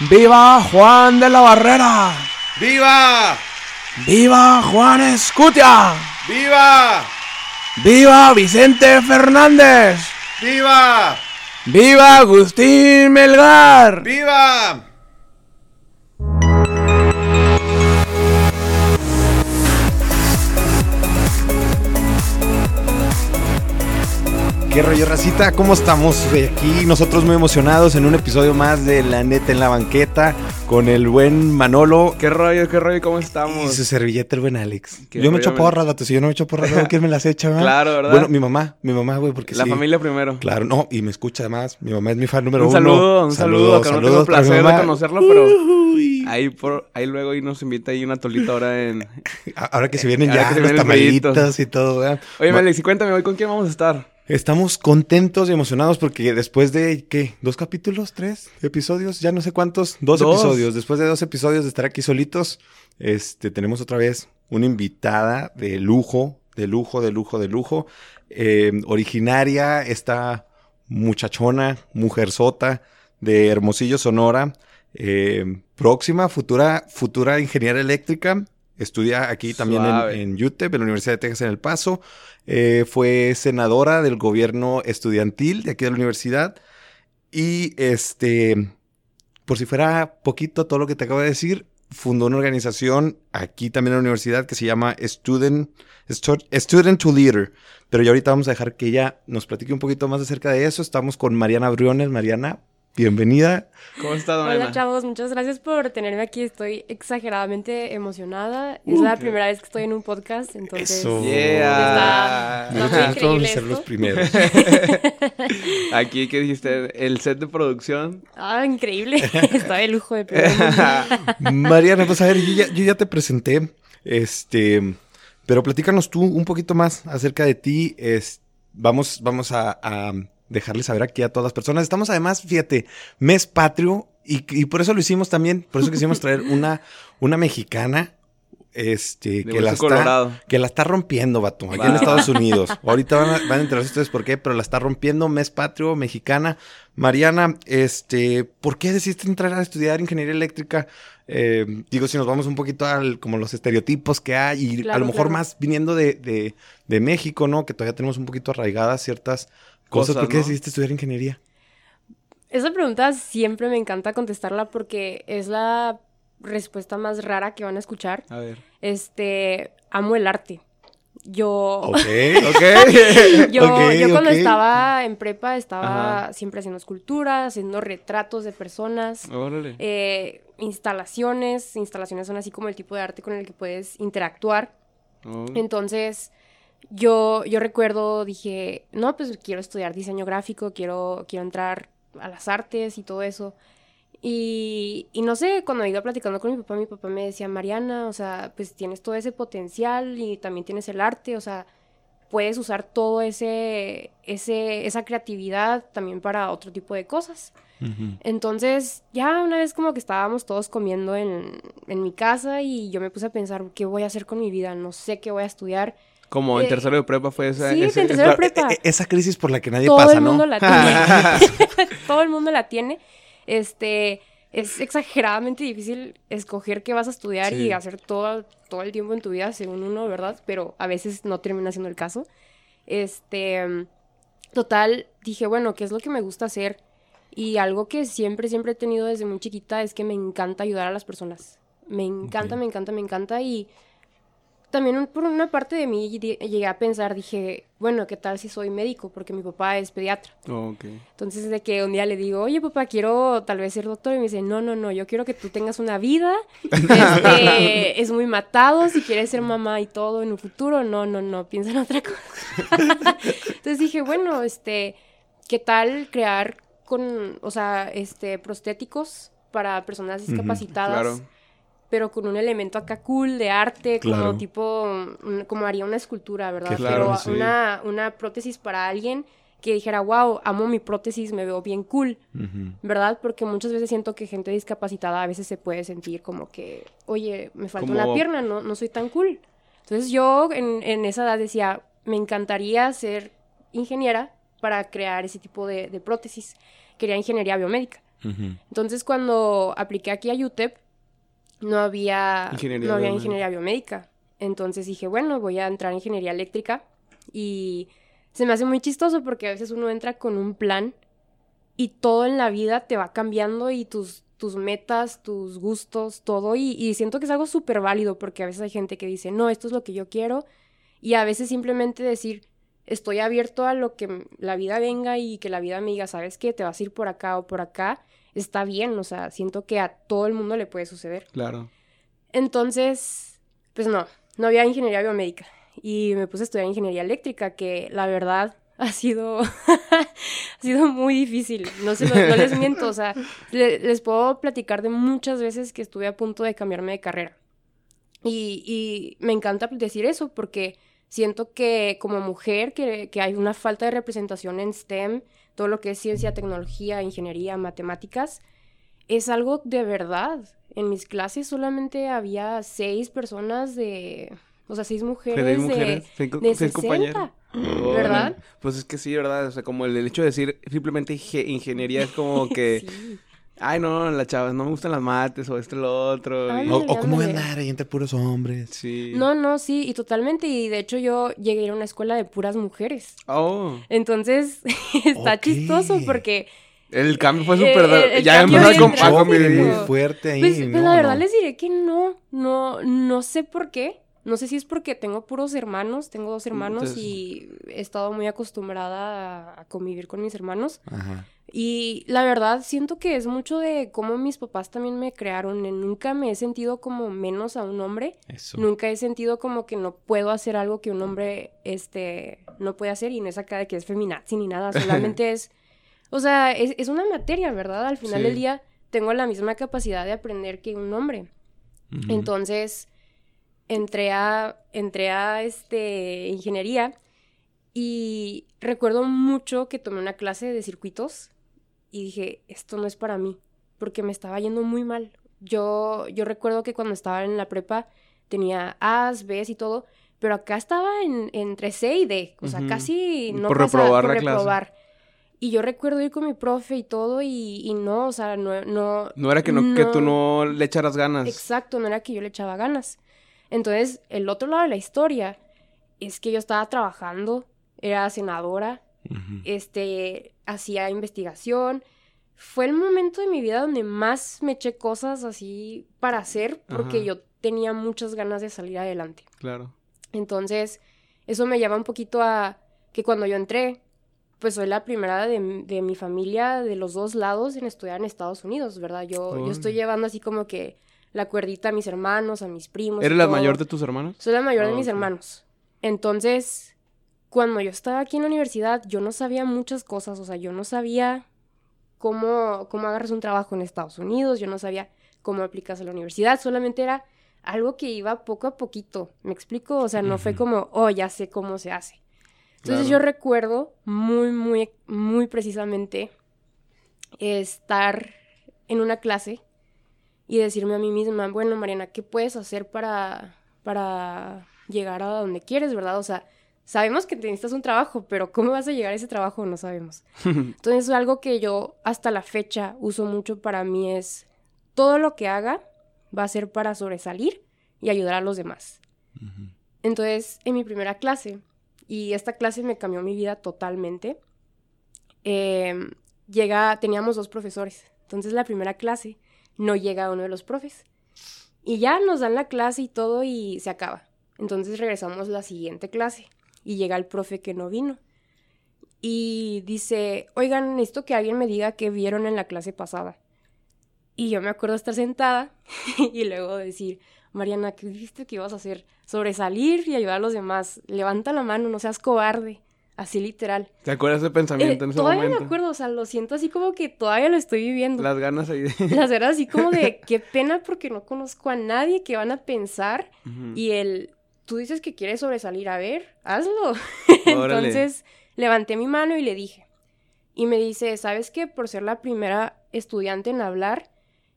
¡Viva Juan de la Barrera! ¡Viva! ¡Viva Juan Escutia! ¡Viva! ¡Viva Vicente Fernández! ¡Viva! ¡Viva Agustín Melgar! ¡Viva! ¿Qué rollo, racita? ¿Cómo estamos? Aquí nosotros muy emocionados en un episodio más de La Neta en la Banqueta con el buen Manolo. ¿Qué rollo, qué rollo? ¿Cómo Y estamos? su servilleta, el buen Alex. Qué Yo me echo men. porras, vato. Si yo no me echo porras, ¿quién me las echa, verdad? Claro, ¿verdad? Bueno, mi mamá, mi mamá, güey, porque La sí. familia primero. Claro, no, y me escucha además. Mi mamá es mi fan número Un uno. saludo, un saludo, que no tengo placer de conocerlo, pero Uy. ahí por ahí luego y nos invita ahí una tolita ahora en Ahora que se vienen ya los tamalitos y todo, ¿verdad? Oye, Alex, y cuéntame hoy con quién vamos a estar. Estamos contentos y emocionados porque después de, ¿qué? ¿Dos capítulos? ¿Tres episodios? Ya no sé cuántos. Dos, Dos. episodios. Después de dos episodios de estar aquí solitos, este, tenemos otra vez una invitada de lujo, de lujo, de lujo, de lujo. Eh, originaria, esta muchachona, mujerzota de Hermosillo, Sonora. eh, próxima, futura, futura ingeniera eléctrica. Estudia aquí también en, Suave. en UTEP, en la Universidad de Texas en El Paso. Eh, fue senadora del gobierno estudiantil de aquí de la universidad. Y este, por si fuera poquito todo lo que te acabo de decir, fundó una organización aquí también en la universidad que se llama Student, Stu- Student to Leader. Pero ya ahorita vamos a dejar que ella nos platique un poquito más acerca de eso. Estamos con Mariana Briones. Mariana, bienvenida. ¿Cómo estás, Hola Mariana? chavos, muchas gracias por tenerme aquí. Estoy exageradamente emocionada. Es la primera vez que estoy en un podcast, entonces Eso. Yeah. Está- está muy Nosotros vamos a increíble ser los primeros. Aquí que dijiste el set de producción. Ah, increíble. Está de lujo de. Mariana, pues a ver, yo ya, yo ya te presenté, este, pero platícanos tú un poquito más acerca de ti. Es, vamos, vamos a, a dejarle saber aquí a todas las personas. Estamos además, fíjate, mes patrio y, y por eso lo hicimos también, por eso quisimos traer una, una mexicana. Este, que la, está, que la está rompiendo, vato, aquí en Estados Unidos. Ahorita van a, van a enterarse ustedes por qué, pero la está rompiendo, mes patrio, mexicana. Mariana, este, ¿por qué decidiste entrar a estudiar ingeniería eléctrica? Eh, digo, si nos vamos un poquito al, como los estereotipos que hay, y a lo mejor claro. más viniendo de, de, de México, ¿no? Que todavía tenemos un poquito arraigadas ciertas cosas. ¿Por qué ¿no? decidiste estudiar ingeniería? Esa pregunta siempre me encanta contestarla porque es la respuesta más rara que van a escuchar. A ver. Este, amo el arte. Yo, Ok. Ok. yo, cuando estaba en prepa estaba Ajá. siempre haciendo esculturas, haciendo retratos de personas. Órale. eh, instalaciones. Instalaciones son así como el tipo de arte con el que puedes interactuar. Oh. Entonces, yo, yo recuerdo, dije, no, pues quiero estudiar diseño gráfico, quiero, quiero entrar a las artes y todo eso. Y, y no sé, cuando iba platicando con mi papá, mi papá me decía, Mariana, o sea, pues tienes todo ese potencial y también tienes el arte, o sea, puedes usar todo ese, ese, esa creatividad también para otro tipo de cosas. Entonces, ya una vez como que estábamos todos comiendo en, en mi casa y yo me puse a pensar, ¿qué voy a hacer con mi vida? No sé qué voy a estudiar. Como en eh, tercero de prepa fue esa. sí, ese- en tercero de esa- prepa. E- e- esa crisis por la que nadie Todo pasa, el ¿no? mundo la tiene. Todo el mundo la tiene. Este, es exageradamente difícil escoger qué vas a estudiar Sí. y hacer todo, todo el tiempo en tu vida según uno, ¿verdad? Pero a veces no termina siendo el caso. Este, total, dije, bueno, ¿qué es lo que me gusta hacer? Y algo que siempre, siempre he tenido desde muy chiquita es que me encanta ayudar a las personas. Me encanta, me encanta, me encanta y también por una parte de mí llegué a pensar, dije, bueno, ¿qué tal si soy médico? Porque mi papá es pediatra. Oh, ok. Entonces, de que un día le digo, oye, papá, quiero tal vez ser doctor. Y me dice, no, no, no, yo quiero que tú tengas una vida. Este, es muy matado si quieres ser mamá y todo en un futuro. No, no, no, piensa en otra cosa. Entonces dije, bueno, este, ¿qué tal crear con, o sea, este, prostéticos para personas discapacitadas? Claro. Pero con un elemento acá cool de arte, Claro. como tipo, un- como haría una escultura, ¿verdad? Claro, pero sí. una, una prótesis para alguien que dijera, wow, amo mi prótesis, me veo bien cool, Ujú. ¿verdad? Porque muchas veces siento que gente discapacitada a veces se puede sentir como que, oye, me falta Como- una pierna, no, no soy tan cool. Entonces yo en, en esa edad decía, me encantaría ser ingeniera para crear ese tipo de, de prótesis. Quería ingeniería biomédica. Ujú. Entonces, cuando apliqué aquí a UTEP, no había Ingeniería no había ingeniería biomédica. Entonces dije, bueno, voy a entrar en ingeniería eléctrica. Y se me hace muy chistoso porque a veces uno entra con un plan y todo en la vida te va cambiando y tus, tus metas, tus gustos, todo. Y, y siento que es algo súper válido porque a veces hay gente que dice, no, esto es lo que yo quiero. Y a veces simplemente decir, estoy abierto a lo que la vida venga y que la vida me diga, ¿sabes qué? Te vas a ir por acá o por acá. Está bien, o sea, siento que a todo el mundo le puede suceder. Claro. Entonces, pues no, no había ingeniería biomédica. Y me puse a estudiar ingeniería eléctrica, que la verdad ha sido, ha sido muy difícil. No, se lo- no les miento, o sea, le- les puedo platicar de muchas veces que estuve a punto de cambiarme de carrera. Y, y me encanta decir eso porque siento que como mujer, que, que hay una falta de representación en STEM, todo lo que es ciencia, tecnología, ingeniería, matemáticas, es algo de verdad. En mis clases solamente había seis personas de, o sea, seis mujeres, Seis de, mujeres, cinco, de seis 60. compañeros. ¿Verdad? Pues es que sí, ¿verdad? O sea, como el, el hecho de decir simplemente inge- ingeniería es como que, Sí. Ay, no, las chavas no me gustan las mates o esto y lo otro. y-. O, o cómo voy a andar ahí entre puros hombres. Sí. No, no, sí, y totalmente. Y de hecho yo llegué a ir a una escuela de puras mujeres. Oh, Entonces, está chistoso porque, el cambio fue Eh, súper... el ya empezó a, bien com- a drástico. convivir. muy Muy fuerte ahí. pues, pues no, la verdad no. les diré que no, no, no sé por qué. No sé si es porque tengo puros hermanos, tengo dos hermanos Entonces- y he estado muy acostumbrada a, convivir con mis hermanos. Ajá. Y la verdad siento que es mucho de cómo mis papás también me crearon. Nunca me he sentido como menos a un hombre. Eso. Nunca he sentido como que no puedo hacer algo que un hombre este no puede hacer y no es acá de que es feminazi ni nada, solamente es o sea, es, es una materia, ¿verdad? Al final Sí. del día tengo la misma capacidad de aprender que un hombre. Entonces, entré a entré a este ingeniería y recuerdo mucho que tomé una clase de circuitos y dije, esto no es para mí, porque me estaba yendo muy mal. Yo, yo recuerdo que cuando estaba en la prepa tenía A's, B's y todo, pero acá estaba en, entre C y D, o sea, casi no Por pasaba- reprobar por la clase. reprobar. Y yo recuerdo ir con mi profe y todo y, y no, o sea, no, no, No era que, no, que tú no le echaras ganas. Exacto, no era que yo le echaba ganas. Entonces, el otro lado de la historia es que yo estaba trabajando, era senadora, este, hacía investigación. Fue el momento de mi vida donde más me eché cosas así para hacer porque Ajá. yo tenía muchas ganas de salir adelante. Claro. Entonces, eso me lleva un poquito a que cuando yo entré, pues soy la primera de, de mi familia de los dos lados en estudiar en Estados Unidos, ¿verdad? Yo, yo estoy llevando así como que la cuerdita a mis hermanos, a mis primos. ¿Eres la todo. mayor de tus hermanos? Soy la mayor de Ah, mis hermanos. Entonces, cuando yo estaba aquí en la universidad, yo no sabía muchas cosas, o sea, yo no sabía cómo, cómo agarras un trabajo en Estados Unidos, yo no sabía cómo aplicas a la universidad, solamente era algo que iba poco a poquito, ¿me explico? O sea, no fue como, oh, ya sé cómo se hace. Entonces Claro. yo recuerdo muy, muy, muy precisamente estar en una clase y decirme a mí misma, bueno, Mariana, ¿qué puedes hacer para, para llegar a donde quieres, verdad? O sea, sabemos que necesitas un trabajo, pero ¿cómo vas a llegar a ese trabajo? No sabemos. Entonces, algo que yo hasta la fecha uso mucho para mí es, todo lo que haga va a ser para sobresalir y ayudar a los demás. Entonces, en mi primera clase, y esta clase me cambió mi vida totalmente, eh, llega, teníamos dos profesores. Entonces, la primera clase no llega uno de los profes. Y ya nos dan la clase y todo y se acaba. Entonces regresamos la siguiente clase y llega el profe que no vino. Y dice, oigan, necesito que alguien me diga qué vieron en la clase pasada. Y yo me acuerdo estar sentada y luego decir, Mariana, ¿qué dijiste que ibas a hacer? Sobresalir y ayudar a los demás. Levanta la mano, no seas cobarde. Así literal. ¿Te acuerdas de Eh, pensamiento en ese todavía momento? me acuerdo, o sea, lo siento así como que todavía lo estoy viviendo. Las ganas ahí de... Las veras así como de qué pena porque no conozco a nadie que van a pensar y el tú dices que quieres sobresalir, a ver, hazlo. Entonces levanté mi mano y le dije. Y me dice, ¿sabes qué? Por ser la primera estudiante en hablar,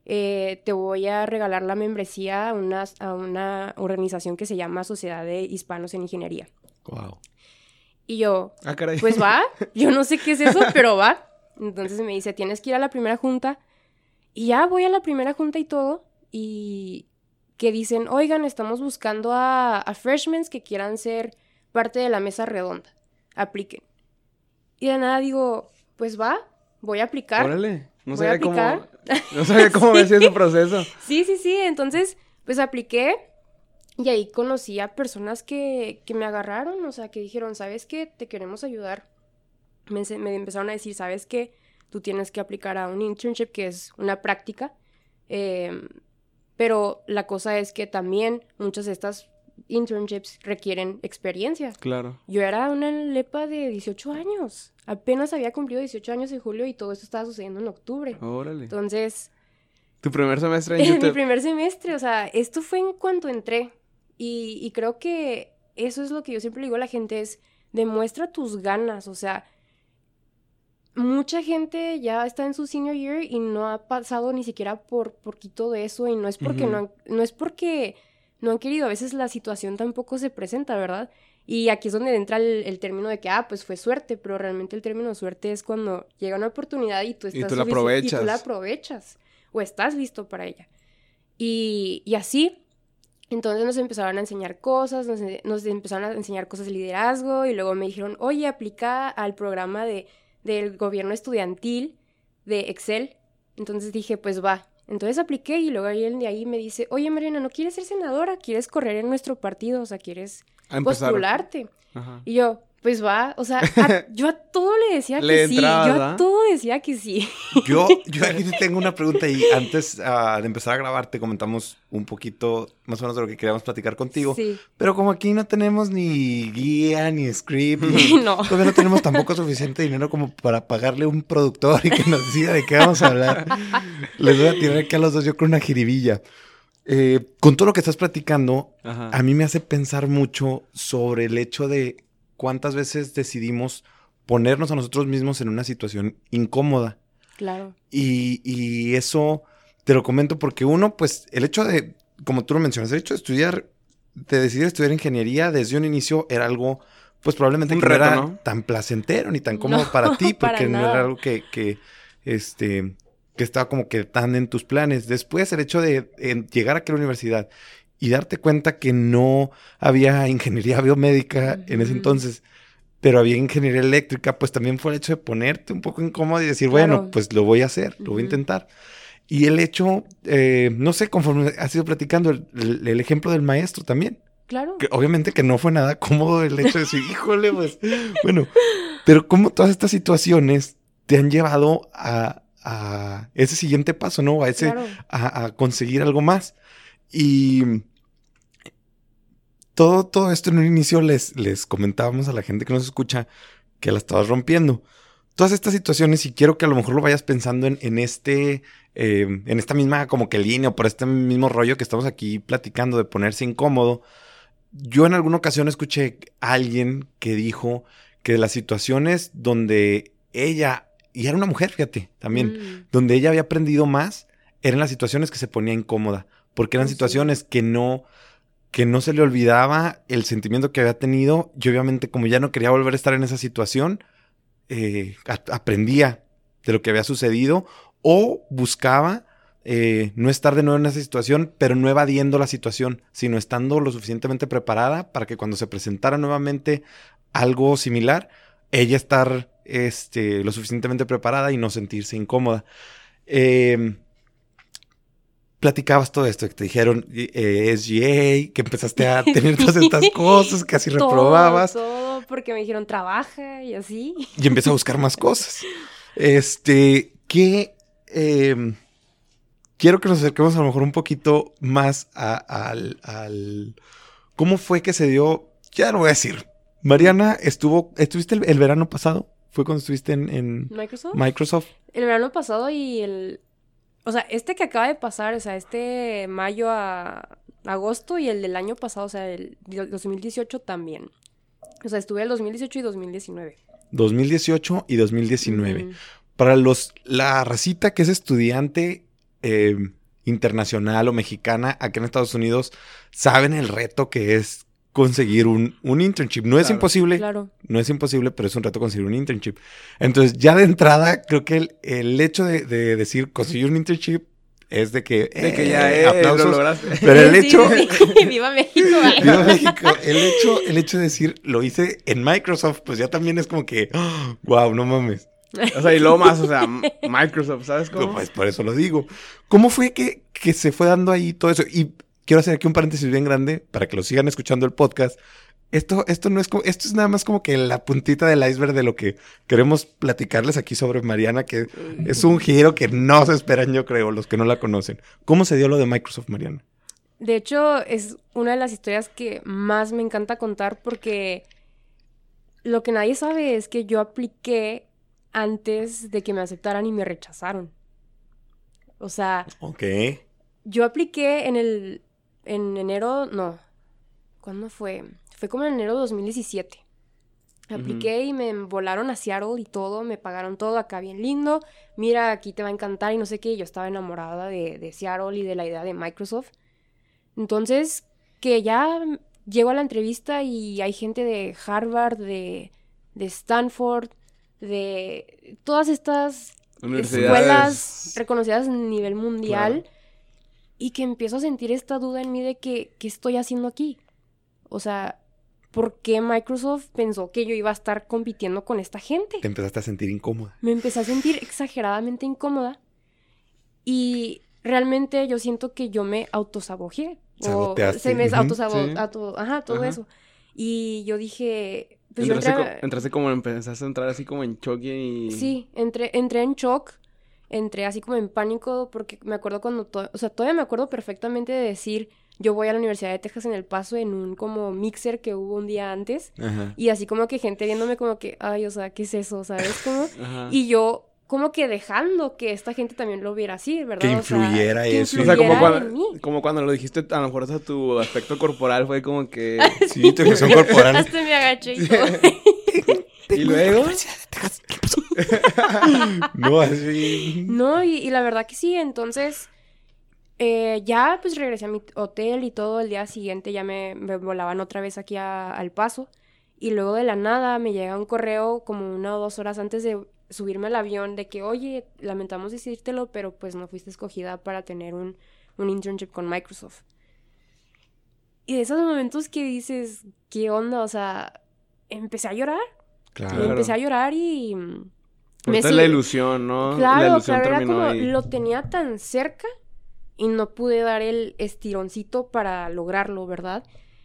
eh, te voy a regalar la membresía a una, a una organización que se llama Sociedad de Hispanos en Ingeniería. Wow. Y yo, Ah, caray. pues va, yo no sé qué es eso, pero va. Entonces me dice, tienes que ir a la primera junta Y ya voy a la primera junta y todo, y que dicen, oigan, estamos buscando a, a freshmen que quieran ser parte de la mesa redonda. Apliquen. Y de nada digo, pues va, voy a aplicar. Órale. No sabía cómo, no sabía cómo Sí. ese proceso. Sí, sí, sí. Entonces, pues apliqué y ahí conocí a personas que, que me agarraron, o sea, que dijeron, ¿sabes qué? Te queremos ayudar. Me, empezaron a decir, ¿sabes qué? Tú tienes que aplicar a un internship, que es una práctica. Em, pero la cosa es que también muchas de estas internships requieren experiencia. Claro. Yo era una lepa de 18 años. Apenas había cumplido 18 años en julio y todo esto estaba sucediendo en octubre. Órale. Entonces, Tu primer semestre en en mi YouTube. primer semestre, o sea, esto fue en cuanto entré. Y, y creo que eso es lo que yo siempre digo a la gente, es demuestra tus ganas, o sea, mucha gente ya está en su senior year y no ha pasado ni siquiera por poquito de eso y no es porque no, han- no es porque no han querido, a veces la situación tampoco se presenta, ¿verdad? Y aquí es donde entra el, el término de que, ah, pues fue suerte, pero realmente el término suerte es cuando llega una oportunidad y tú Y estás tú la sufici- Y tú aprovechas. la aprovechas o estás listo para ella. Y, y así, entonces nos empezaron a enseñar cosas, nos, nos empezaron a enseñar cosas de liderazgo y luego me dijeron, oye, aplica al programa de, del gobierno estudiantil de Excel. Entonces dije, pues va. Entonces apliqué y luego alguien de ahí me dice, oye Mariana, ¿no quieres ser senadora? ¿Quieres correr en nuestro partido? O sea, ¿quieres postularte? Ajá. Y yo, pues va, o sea, a- yo a todo le decía que sí, yo ¿verdad? a todo decía que sí. Yo, yo aquí te tengo una pregunta y antes ah, de empezar a grabar te comentamos un poquito más o menos de lo que queríamos platicar contigo. Sí. Pero como aquí no tenemos ni guía, ni script, ni- No. todavía no tenemos tampoco suficiente dinero como para pagarle un productor y que nos diga de qué vamos a hablar. Les voy a tirar aquí a los dos yo con una jiribilla. Eh, con todo lo que estás platicando, Ajá. a mí me hace pensar mucho sobre el hecho de cuántas veces decidimos ponernos a nosotros mismos en una situación incómoda. Claro. Y, y eso te lo comento porque uno, pues el hecho de, como tú lo mencionas, el hecho de estudiar, de decidir estudiar ingeniería desde un inicio era algo, pues probablemente no era ¿no? tan placentero ni tan cómodo No, para ti, para porque no era algo que, que, este, que estaba como que tan en tus planes. Después el hecho de en, llegar a la universidad y darte cuenta que no había ingeniería biomédica en ese entonces, pero había ingeniería eléctrica, pues también fue el hecho de ponerte un poco incómodo y decir, Claro. bueno, pues lo voy a hacer, lo voy a intentar. Y el hecho, eh, no sé, conforme has ido platicando, el, el- el ejemplo del maestro también. Claro. Que obviamente que no fue nada cómodo el hecho de decir, híjole, pues, bueno, pero como todas estas situaciones te han llevado a, a ese siguiente paso, ¿no? A ese, Claro. a, a conseguir algo más. Y todo, todo esto en un inicio les, les comentábamos a la gente que nos escucha que la estabas rompiendo. Todas estas situaciones, y quiero que a lo mejor lo vayas pensando en, en este, eh, en esta misma como que línea o por este mismo rollo que estamos aquí platicando de ponerse incómodo. Yo en alguna ocasión escuché a alguien que dijo que las situaciones donde ella, y era una mujer, fíjate, también, Mm, donde ella había aprendido más eran las situaciones que se ponía incómoda, porque eran sí. situaciones que no que no se le olvidaba el sentimiento que había tenido y obviamente como ya no quería volver a estar en esa situación, eh, aprendía de lo que había sucedido o buscaba eh, no estar de nuevo en esa situación, pero no evadiendo la situación, sino estando lo suficientemente preparada para que cuando se presentara nuevamente algo similar, ella estar este, lo suficientemente preparada y no sentirse incómoda. Eh, platicabas todo esto, que te dijeron eh, SGA, que empezaste a tener todas estas cosas, casi todo, reprobabas Todo, porque me dijeron trabaja y así. y empieza a buscar más cosas. Este, que eh, quiero que nos acerquemos a lo mejor un poquito más a- al, al- ¿Cómo fue que se dio? Ya lo voy a decir. Mariana estuvo, ¿estuviste el, el verano pasado? ¿Fue cuando estuviste en, en Microsoft. Microsoft? El verano pasado y el... O sea, este que acaba de pasar, o sea, este mayo a agosto y el del año pasado, o sea, el di- 2018 también. O sea, estuve el 2018 y 2019. 2018 y 2019. Ujú. Para los, la racita que es estudiante eh, internacional o mexicana acá en Estados Unidos, saben el reto que es conseguir un, un internship. No es imposible, Claro. no es imposible, pero es un reto conseguir un internship. Entonces, ya de entrada, creo que el, el hecho de, de decir conseguir un internship es de que... De que eh, ya eh, aplausos. lo lograste. Pero el Sí, hecho... sí. Viva México. Viva México. El hecho, el hecho de decir lo hice en Microsoft, pues ya también es como que, wow, no mames. O sea, y luego más, o sea, Microsoft, ¿sabes cómo? Pues por eso lo digo. ¿Cómo fue que, que se fue dando ahí todo eso? Y quiero hacer aquí un paréntesis bien grande para que lo sigan escuchando el podcast. Esto, esto no es como, esto es nada más como que la puntita del iceberg de lo que queremos platicarles aquí sobre Mariana, que es un giro que no se esperan, yo creo, los que no la conocen. ¿Cómo se dio lo de Microsoft, Mariana? De hecho, es una de las historias que más me encanta contar porque lo que nadie sabe es que yo apliqué antes de que me aceptaran y me rechazaron. O sea, Ok. yo apliqué en el en enero, no. ¿Cuándo fue? Fue como en enero de 2017. Apliqué y me volaron a Seattle y todo, me pagaron todo acá bien lindo. Mira, aquí te va a encantar y no sé qué. Yo estaba enamorada de, de Seattle y de la idea de Microsoft. Entonces, que ya llego a la entrevista y hay gente de Harvard, de, de Stanford, de todas estas escuelas reconocidas a nivel mundial y que empiezo a sentir esta duda en mí de que, ¿qué estoy haciendo aquí? O sea, ¿por qué Microsoft pensó que yo iba a estar compitiendo con esta gente? Te empezaste a sentir incómoda. Me empecé a sentir exageradamente incómoda y realmente yo siento que yo me autosaboteé. O Saboteaste, se me sí. auto- ajá, todo Ajá. eso. Y yo dije, pues yo entraste, entré a- co- entraste como, empezaste a entrar así como en choque y... Sí, entré, entré en shock, entré así como en pánico, porque me acuerdo cuando, to- o sea, todavía me acuerdo perfectamente de decir, yo voy a la Universidad de Texas en El Paso en un como mixer que hubo un día antes, Ajá. y así como que gente viéndome como que, ay, o sea, ¿qué es eso? ¿Sabes? Como, Ajá. y yo como que dejando que esta gente también lo viera así, ¿verdad? Que O sea, influyera que eso. O sea, como influyera en cuando, mí. como cuando lo dijiste, a lo mejor hasta tu aspecto corporal fue como que... Sí, tu gestión corporal. Hasta me agaché y todo. Y luego... No, así. No, y, y la verdad que sí, entonces eh, ya pues regresé a mi hotel y todo el día siguiente ya me, me volaban otra vez aquí a- al paso y luego de la nada me llega un correo como una o dos horas antes de subirme al avión de que oye, lamentamos decírtelo, pero pues no fuiste escogida para tener un, un internship con Microsoft. Y de esos momentos que dices, ¿qué onda? O sea, empecé a llorar, Claro. empecé a llorar y... mm, me su- la ilusión, ¿no? la Claro, ilusión claro, era como ahí. lo tenía tan cerca y no pude dar el estironcito para lograrlo, ¿verdad?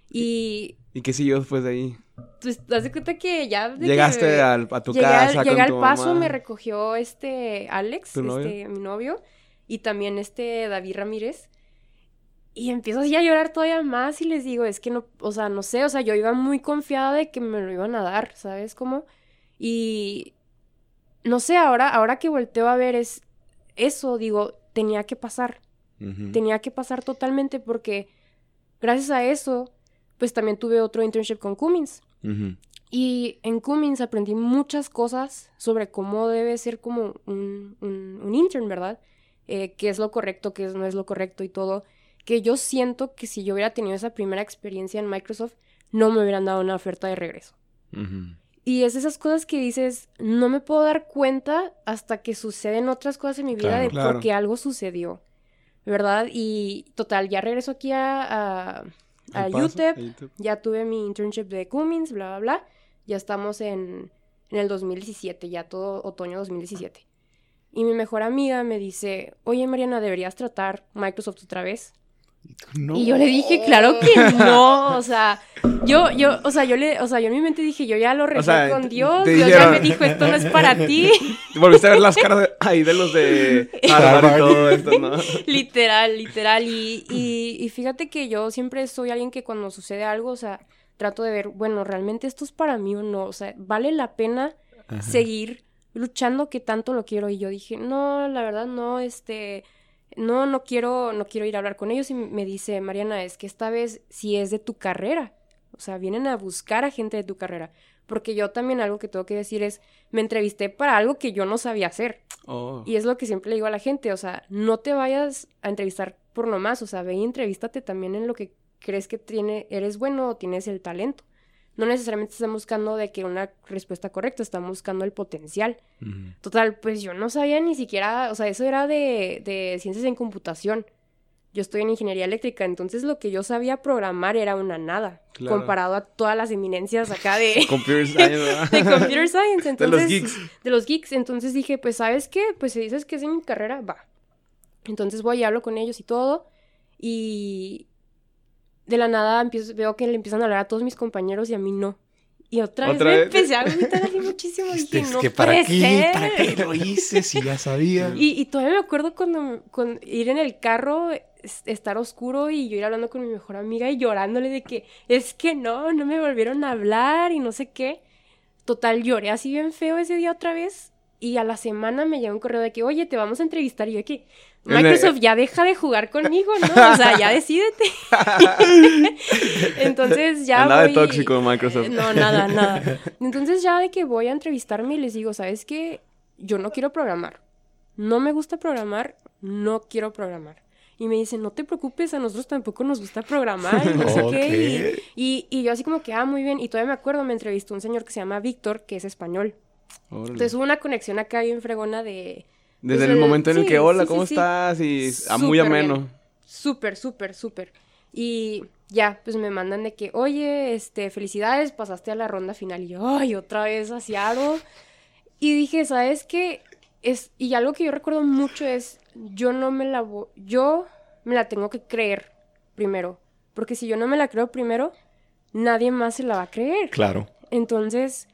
Y ¿Y qué siguió después de ahí? pues te das cuenta que ya que Llegaste me- al- a tu llegué al- casa llegué con al tu paso, mamá. me recogió este Alex, este mi novio, y también este David Ramírez. Y empiezo así a llorar todavía más y les digo, es que no, o sea, no sé, o sea, yo iba muy confiada de que me lo iban a dar, ¿sabes cómo? Y no sé, ahora, ahora que volteo a ver es eso, digo, tenía que pasar, tenía que pasar totalmente porque gracias a eso, pues también tuve otro internship con Cummins. Y en Cummins aprendí muchas cosas sobre cómo debe ser como un, un, un intern, ¿verdad? Eh, qué es lo correcto, qué es- no es lo correcto y todo. Que yo siento que si yo hubiera tenido esa primera experiencia en Microsoft, no me hubieran dado una oferta de regreso. Y es esas cosas que dices, no me puedo dar cuenta hasta que suceden otras cosas en mi vida Claro. de Claro. por qué algo sucedió, ¿verdad? Y total, ya regreso aquí a, a, a El paso, UTEP, a UTEP. ya tuve mi internship de Cummins, bla, bla, bla. Ya estamos en, en el 2017, ya todo otoño 2017. Y mi mejor amiga me dice, oye Mariana, ¿deberías tratar Microsoft otra vez? No. Y yo le dije, claro que no, o sea, yo, yo, o sea, yo le, o sea, yo en mi mente dije, yo ya lo recé sea, con Dios, Dios ya me dijo, esto no es para ti, Volviste a ver las caras de- ahí de los de Harvard Harvard. y todo esto, ¿no? literal, literal, y, y, y fíjate que yo siempre soy alguien que cuando sucede algo, o sea, trato de ver, bueno, realmente esto es para mí o no, o sea, vale la pena Ajá. seguir luchando que tanto lo quiero, y yo dije, no, la verdad, no, este... No, no quiero, no quiero ir a hablar con ellos y me dice, Mariana, es que esta vez sí es de tu carrera. O sea, vienen a buscar a gente de tu carrera. Porque yo también algo que tengo que decir es, me entrevisté para algo que yo no sabía hacer. Oh. Y es lo que siempre le digo a la gente, o sea, no te vayas a entrevistar por nomás, o sea, ve y entrevístate también en lo que crees que tiene, eres bueno o tienes el talento. No necesariamente están buscando de que una respuesta correcta, están buscando el potencial. Total, pues yo no sabía ni siquiera, o sea, eso era de, de ciencias en computación. Yo estoy en ingeniería eléctrica, entonces lo que yo sabía programar era una nada, Claro. comparado a todas las eminencias acá de, Computer science, de computer science. Entonces, De los geeks. de los geeks. Entonces dije, pues, ¿sabes qué? Pues si dices que es mi carrera, va. Entonces voy y hablo con ellos y todo. Y de la nada empiezo, veo que le empiezan a hablar a todos mis compañeros y a mí no. Y otra, ¿Otra vez me vez? empecé a agüitar así muchísimo. Este, Dije, es no que para puede qué, ser". para qué lo hice si ya sabía. Y, y todavía me acuerdo cuando, cuando ir en el carro, es- estar oscuro y yo ir hablando con mi mejor amiga y llorándole de que es que no, no me volvieron a hablar y no sé qué. Total, lloré así bien feo ese día otra vez y a la semana me llegó un correo de que, oye, te vamos a entrevistar y yo el- Microsoft ya deja de jugar conmigo, ¿no? O sea, ya decídete. Entonces ya Nada de tóxico Microsoft. No, nada, nada. Entonces ya de que voy a entrevistarme y les digo, ¿sabes qué? Yo no quiero programar. No me gusta programar, no quiero programar. Y me dicen, no te preocupes, a nosotros tampoco nos gusta programar y no sé qué. Y, y- y yo así como que, ah, muy bien. Y todavía me acuerdo, me entrevistó un señor que se llama Víctor, que es español. Órale. Entonces hubo una conexión acá bien fregona de... Desde el el- momento en el que, hola, sí, ¿cómo estás? Y muy bien. ameno. Súper, súper, súper. Y ya, pues me mandan de que, oye, este, felicidades, pasaste a la ronda final. Y yo, ay, otra vez a Seattle. Y dije, ¿sabes qué? Es, y algo que yo recuerdo mucho es, yo no me la yo me la tengo que creer primero. Porque si yo no me la creo primero, nadie más se la va a creer. Claro. Entonces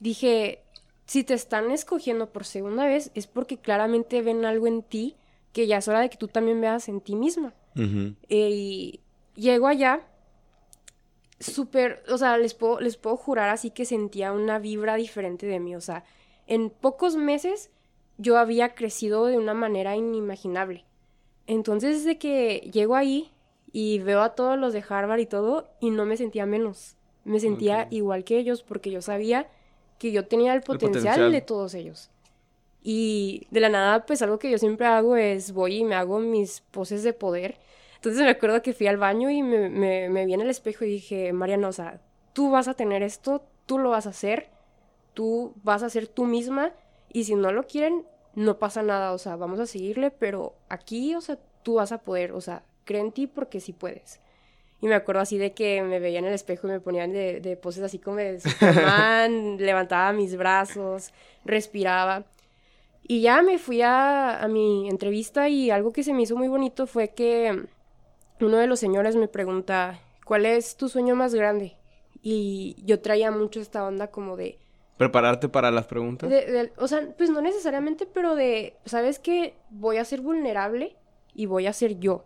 dije, si te están escogiendo por segunda vez es porque claramente ven algo en ti que ya es hora de que tú también veas en ti misma. Eh, y llego allá, súper, o sea, les puedo, les puedo jurar así que sentía una vibra diferente de mí. O sea, en pocos meses yo había crecido de una manera inimaginable. Entonces, desde que llego ahí y veo a todos los de Harvard y todo, y no me sentía menos. Me sentía igual que ellos porque yo sabía que yo tenía el potencial, potencial. de todos ellos. Y de la nada, pues algo que yo siempre hago es voy y me hago mis poses de poder. Entonces me acuerdo que fui al baño y me, me, me vi en el espejo y dije, Mariana, o sea, tú vas a tener esto, tú lo vas a hacer, tú vas a ser tú misma y si no lo quieren, no pasa nada, o sea, vamos a seguirle, pero aquí, o sea, tú vas a poder, o sea, cree en ti porque sí puedes. Y me acuerdo así de que me veía en el espejo y me ponían de, de poses así como de Superman, levantaba mis brazos, respiraba. Y ya me fui a, a mi entrevista y algo que se me hizo muy bonito fue que uno de los señores me pregunta, ¿cuál es tu sueño más grande? Y yo traía mucho esta onda como de, Prepararte para las preguntas. de- de- o sea, pues no necesariamente, pero de, ¿sabes qué? Voy a ser vulnerable y voy a ser yo.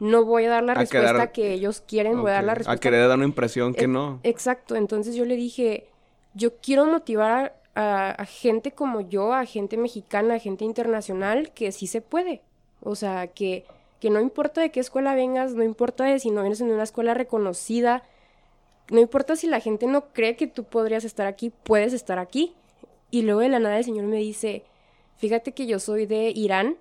No voy a dar la A respuesta quedar- que ellos quieren, voy a dar la respuesta A querer dar una impresión que Eh, no. Exacto, entonces yo le dije, yo quiero motivar a, a- a gente como yo, a gente mexicana, a gente internacional, que sí se puede. O sea, que, que no importa de qué escuela vengas, no importa de si no vienes en una escuela reconocida, no importa si la gente no cree que tú podrías estar aquí, puedes estar aquí. Y luego de la nada el Señor me dice, fíjate que yo soy de Irán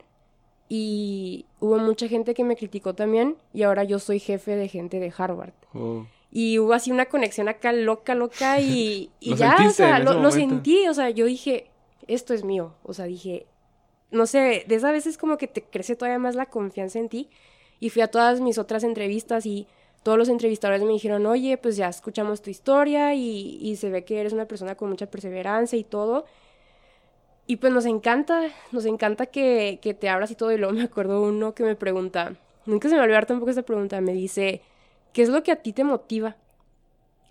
y hubo mucha gente que me criticó también y ahora yo soy jefe de gente de Harvard. Oh. Y hubo así una conexión acá loca, loca y, y Lo ya, o sea, lo, lo sentí, o sea, yo dije, esto es mío, o sea, dije, no sé, de esas veces como que te crece todavía más la confianza en ti y fui a todas mis otras entrevistas y todos los entrevistadores me dijeron, oye, pues ya escuchamos tu historia y, y se ve que eres una persona con mucha perseverancia y todo. Y pues nos encanta, nos encanta que, que te abras y todo. Y luego me acuerdo uno que me pregunta, nunca se me va a olvidar tampoco esta pregunta, me dice, ¿qué es lo que a ti te motiva?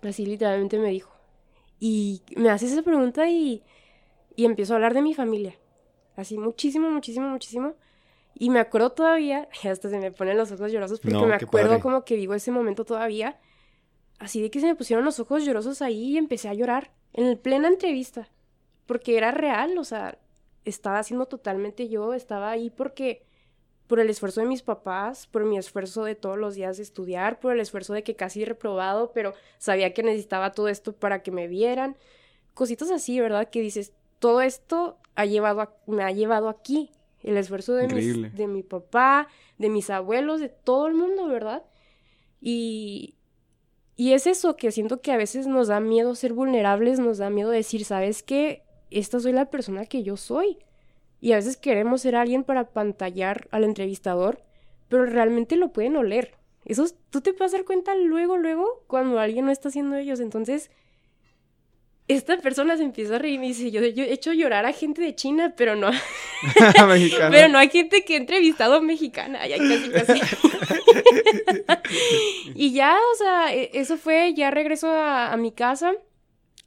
Así literalmente me dijo. Y me hace esa pregunta y, y empiezo a hablar de mi familia. Así muchísimo, muchísimo, muchísimo. Y me acuerdo todavía, hasta se me ponen los ojos llorosos porque No, me acuerdo padre. como que vivo ese momento todavía. Así de que se me pusieron los ojos llorosos ahí y empecé a llorar en plena entrevista. Porque era real, o sea, estaba siendo totalmente yo, estaba ahí porque por el esfuerzo de mis papás, por mi esfuerzo de todos los días de estudiar, por el esfuerzo de que casi reprobado, pero sabía que necesitaba todo esto para que me vieran. Cositas así, ¿verdad? Que dices, todo esto ha llevado a- me ha llevado aquí. El esfuerzo de, mis, de mi papá, de mis abuelos, de todo el mundo, ¿verdad? Y, y es eso que siento que a veces nos da miedo ser vulnerables, nos da miedo decir, ¿sabes qué? Esta soy la persona que yo soy. Y a veces queremos ser alguien para pantallar al entrevistador, pero realmente lo pueden oler. Eso tú te puedes dar cuenta luego, luego, cuando alguien no está haciendo ellos. Entonces, esta persona se empieza a reír y me dice, yo, yo he hecho llorar a gente de China, pero no, Mexicana. pero no hay gente que he entrevistado mexicana, casi casi. y ya, o sea, e- eso fue, ya regreso a, a mi casa,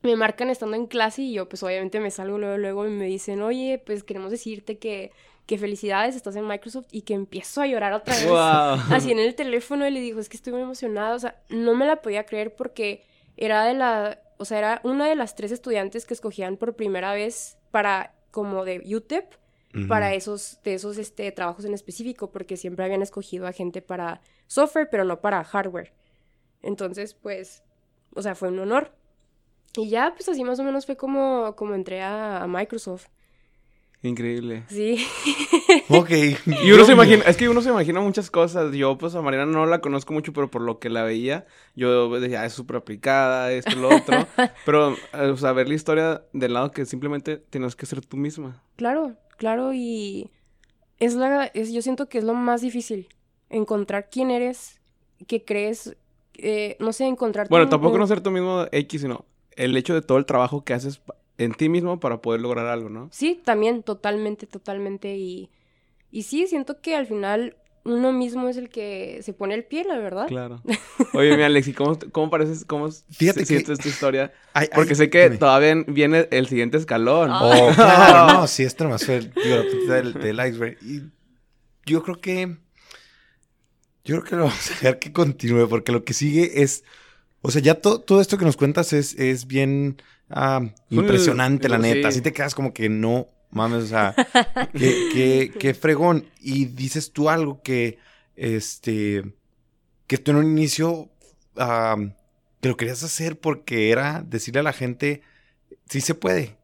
me marcan estando en clase y yo pues obviamente me salgo luego, luego y me dicen, oye, pues queremos decirte que, que felicidades, estás en Microsoft y que empiezo a llorar otra vez. Wow. Así en el teléfono y le digo, es que estoy muy emocionada, o sea, no me la podía creer porque era de la, o sea, era una de las tres estudiantes que escogían por primera vez para, como de UTEP, para esos, de esos este, trabajos en específico, porque siempre habían escogido a gente para software, pero no para hardware. Entonces, pues, o sea, fue un honor. Y ya, pues así más o menos fue como, como entré a, a Microsoft. Increíble. Sí. Ok. Y uno se imagina, es que uno se imagina muchas cosas. Yo, pues, a Mariana no la conozco mucho, pero por lo que la veía, yo decía, ah, es súper aplicada, esto, lo otro. pero, eh, o sea, ver la historia del lado que simplemente tienes que ser tú misma. Claro, claro, y es la, es, yo siento que es lo más difícil, encontrar quién eres, qué crees, eh, no sé, encontrar... Bueno, tampoco un- no ser tú mismo X, sino el hecho de todo el trabajo que haces en ti mismo para poder lograr algo, ¿no? Sí, también, totalmente, totalmente, y, y sí, siento que al final uno mismo es el que se pone el pie, la verdad. Claro. Oye, mi Alex, ¿y cómo, cómo pareces, cómo Fíjate se- que- sientes tu historia? Ay, Porque ay, sé que dime. todavía viene el siguiente escalón. Ah. Oh, claro, no, sí, esto nomás fue el- digo, la puntita del, del iceberg. Y yo creo que. Yo creo que lo vamos a dejar que continúe, porque lo que sigue es. O sea, ya to- todo esto que nos cuentas es, es bien ah, impresionante, la sí. neta. Así te quedas como que no mames, o sea, qué, qué- qué fregón. Y dices tú algo que, este, que tú en un inicio, ah, que lo querías hacer porque era decirle a la gente, sí se puede.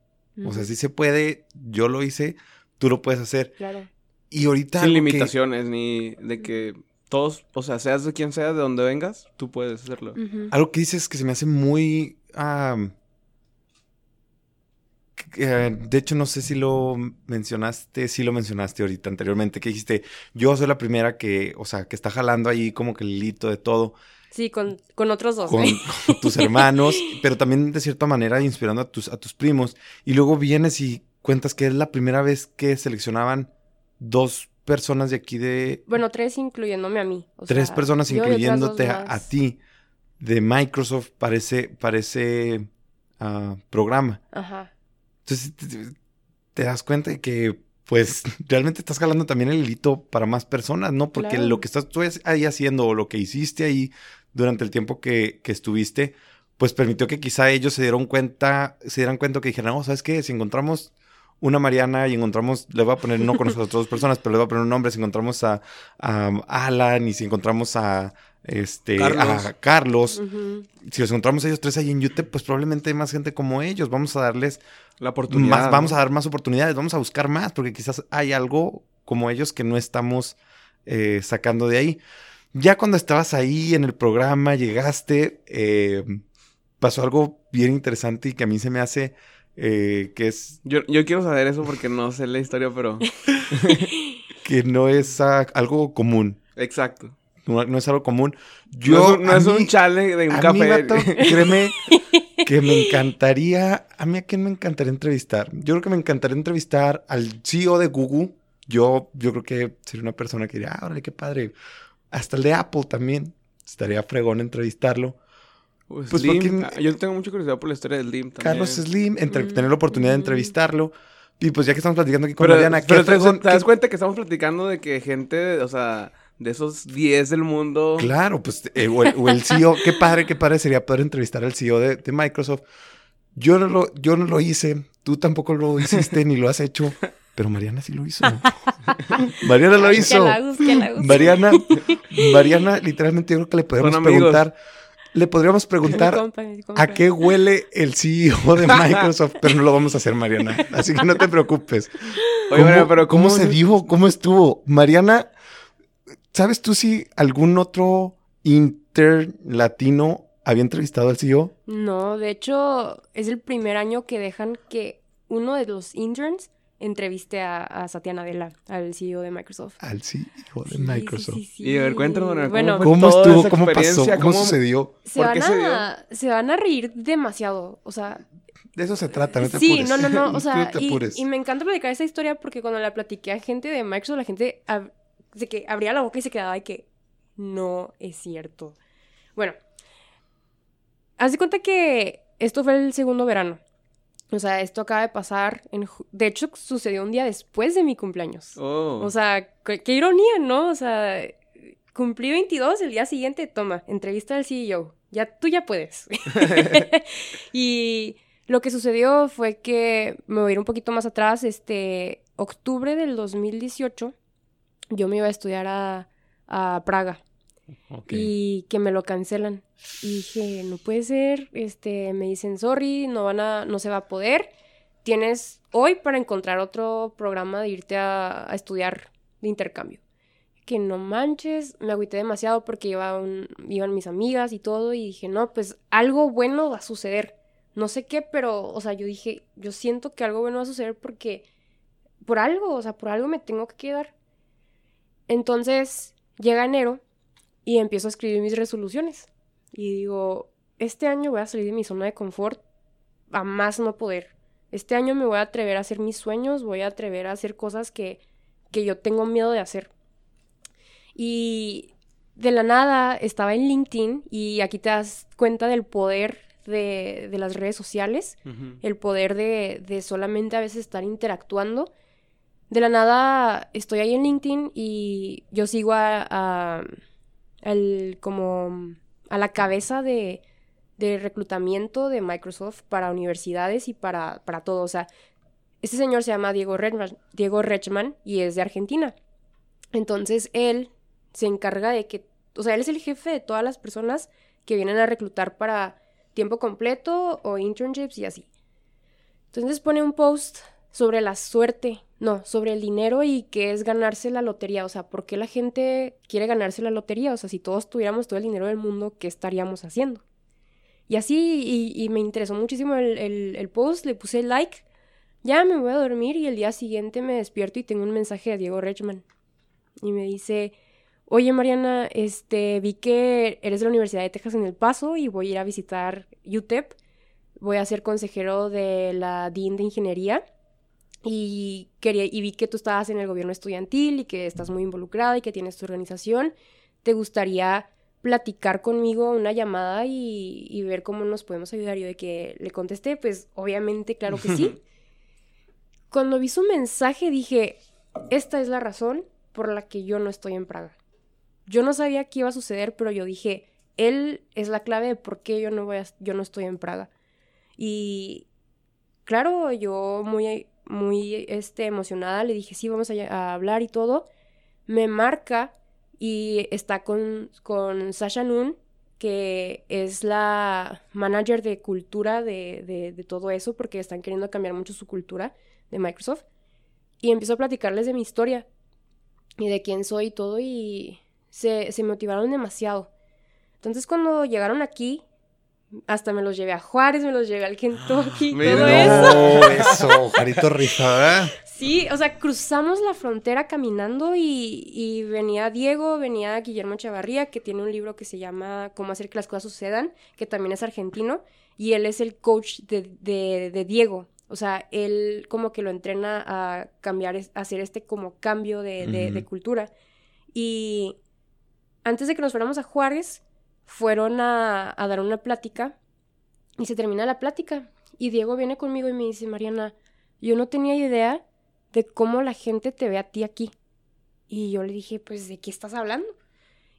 O sea, sí se puede, yo lo hice, tú lo puedes hacer. Claro. Y ahorita... Sin que- limitaciones, ni de que todos, o sea, seas de quien sea, de donde vengas, tú puedes hacerlo. Algo que dices que se me hace muy... ah, que, eh, de hecho, no sé si lo mencionaste, sí lo mencionaste ahorita anteriormente, que dijiste, yo soy la primera que, o sea, que está jalando ahí como que el hilito de todo Sí, con, con otros dos. con, ¿eh? con tus hermanos, pero también de cierta manera inspirando a tus, a tus primos. Y luego vienes y cuentas que es la primera vez que seleccionaban dos personas de aquí de... Bueno, tres incluyéndome a mí. o tres sea, personas incluyéndote a, ti de Microsoft para ese, para ese, ah, programa. Ajá. Entonces te, das cuenta de que pues realmente estás jalando también el hilito para más personas, ¿no? Porque Claro. lo que estás tú ahí haciendo o lo que hiciste ahí durante el tiempo que, que estuviste, pues permitió que quizá ellos se dieron cuenta, se dieran cuenta que dijeran, no, ¿sabes qué? Si encontramos una Mariana y encontramos, le voy a poner, no con nosotros dos personas, pero le voy a poner un nombre, si encontramos a, a Alan y si encontramos a, este, Carlos. a Carlos, si los encontramos ellos tres ahí en UTEP, pues probablemente hay más gente como ellos, vamos a darles La oportunidad. más, vamos a dar más oportunidades, vamos a buscar más, porque quizás hay algo como ellos que no estamos eh, sacando de ahí. Ya cuando estabas ahí en el programa, llegaste, eh, pasó algo bien interesante y que a mí se me hace eh, que es Yo, yo quiero saber eso porque no sé la historia, pero... que no es algo común. Exacto. No, no es algo común. no Yo, es un, no es un chale de un a café. mí, vato, créeme que me encantaría. A mí, ¿a quién me encantaría entrevistar? Yo creo que me encantaría entrevistar al CEO de Google. Yo, yo creo que sería una persona que diría, ah, órale, qué padre. Hasta el de Apple también. Estaría fregón entrevistarlo. Pues Pues Slim, porque- ah, Yo tengo mucha curiosidad por la historia del Slim también. Carlos Slim, entre- Mm, tener la oportunidad de entrevistarlo. Y pues ya que estamos platicando aquí con Pero, Mariana, pero te, te das qué- cuenta que estamos platicando de que gente, o sea, de esos 10 del mundo... Claro, pues, eh, o, el, o el CEO, qué padre, qué padre sería poder entrevistar al CEO de, de Microsoft. Yo no, lo, yo no lo hice, tú tampoco lo hiciste ni lo has hecho, pero Mariana sí lo hizo. Mariana lo hizo. Que la que la. Mariana, Mariana, literalmente yo creo que le podríamos Son amigos. Le podríamos preguntar compa, mi compa. a qué huele el CEO de Microsoft, pero no lo vamos a hacer, Mariana. Así que no te preocupes. Oye, Mariana, pero ¿cómo ¿cómo, se dio? ¿Cómo estuvo? Mariana, ¿sabes tú si algún otro in- Twitter latino había entrevistado al CEO. No, de hecho, es el primer año que dejan que uno de los interns entreviste a, a Satya Nadella, al CEO de Microsoft. Al CEO de Sí, Microsoft. sí, sí, Y a ver, cuéntanos, Bueno, fue ¿Cómo toda estuvo? esa ¿Cómo pasó? ¿Cómo, ¿Cómo- sucedió? se ¿por van, qué se a, se van a reír demasiado. O sea, De eso se trata, no te sí, apures. no, no, no. O sea, y, me encanta platicar esta historia porque cuando la platiqué a gente de Microsoft, la gente ab- de que abría la boca y se quedaba de que no es cierto. Bueno, haz de cuenta que esto fue el segundo verano. O sea, esto acaba de pasar en... De hecho, sucedió un día después de mi cumpleaños. Oh. O sea, qué, qué ironía, ¿no? O sea, cumplí 22, el día siguiente, toma, entrevista al CEO. Ya, tú ya puedes. y lo que sucedió fue que, me voy a ir un poquito más atrás, este, octubre del 2018, yo me iba a estudiar a, a Praga Y que me lo cancelan. Y dije, no puede ser, este, me dicen, sorry, no van a, no se va a poder. Tienes hoy para encontrar otro programa de irte a, estudiar de intercambio. Que no manches, me agüité demasiado porque iba un- iban mis amigas y todo y dije, no, pues algo bueno va a suceder. No sé qué, pero, o sea, yo dije, yo siento que algo bueno va a suceder porque, por algo, o sea, por algo me tengo que quedar. Entonces, llega enero y empiezo a escribir mis resoluciones. Y digo, este año voy a salir de mi zona de confort a más no poder. Este año me voy a atrever a hacer mis sueños, voy a atrever a hacer cosas que, que yo tengo miedo de hacer. Y de la nada estaba en LinkedIn y aquí te das cuenta del poder de, de las redes sociales el poder de, de solamente a veces estar interactuando. De la nada estoy ahí en LinkedIn y yo sigo a, a- al- como a la cabeza de, de reclutamiento de Microsoft para universidades y para, para todo. O sea, este señor se llama Diego Rechman, Diego Rechman y es de Argentina. Entonces él se encarga de que, o sea, él es el jefe de todas las personas que vienen a reclutar para tiempo completo o internships y así. Entonces pone un post sobre la suerte, no, sobre el dinero y qué es ganarse la lotería, o sea, ¿por qué la gente quiere ganarse la lotería? O sea, si todos tuviéramos todo el dinero del mundo, ¿qué estaríamos haciendo? Y así, y, me interesó muchísimo el post, le puse like, ya me voy a dormir y el día siguiente me despierto y tengo un mensaje de Diego Rechman. Y me dice, oye Mariana, este, vi que eres de la Universidad de Texas en El Paso y voy a ir a visitar UTEP. Voy a ser consejero de la DIN de Ingeniería y, quería, y vi que tú estabas en el gobierno estudiantil y que estás muy involucrada y que tienes tu organización. ¿Te gustaría platicar conmigo una llamada y, y ver cómo nos podemos ayudar? Yo de que le contesté, pues obviamente, claro que sí. Cuando vi su mensaje dije, esta es la razón por la que yo no estoy en Praga. Yo no sabía qué iba a suceder, pero yo dije, él es la clave de por qué yo no, voy a- yo no estoy en Praga. Y claro, yo muy, muy este, emocionada le dije, sí, vamos a, hablar y todo. Me marca y está con, con Sasha Noon, que es la manager de cultura de, de, de todo eso, porque están queriendo cambiar mucho su cultura de Microsoft. Y empiezo a platicarles de mi historia y de quién soy y todo, y se, se motivaron demasiado. Entonces, cuando llegaron aquí, hasta me los llevé a Juárez, me los llevé al Kentucky, Mira. todo eso. No, eso, Jarito Rifada. Sí, o sea, cruzamos la frontera caminando y, y venía Diego, venía Guillermo Chavarría, que tiene un libro que se llama Cómo hacer que las cosas sucedan, que también es argentino, y él es el coach de, de- de Diego. O sea, él como que lo entrena a cambiar, a hacer este como cambio de, de- de cultura. Y antes de que nos fuéramos a Juárez, fueron a, a dar una plática y se termina la plática. Y Diego viene conmigo y me dice, Mariana, yo no tenía idea de cómo la gente te ve a ti aquí. Y yo le dije, pues, ¿de qué estás hablando?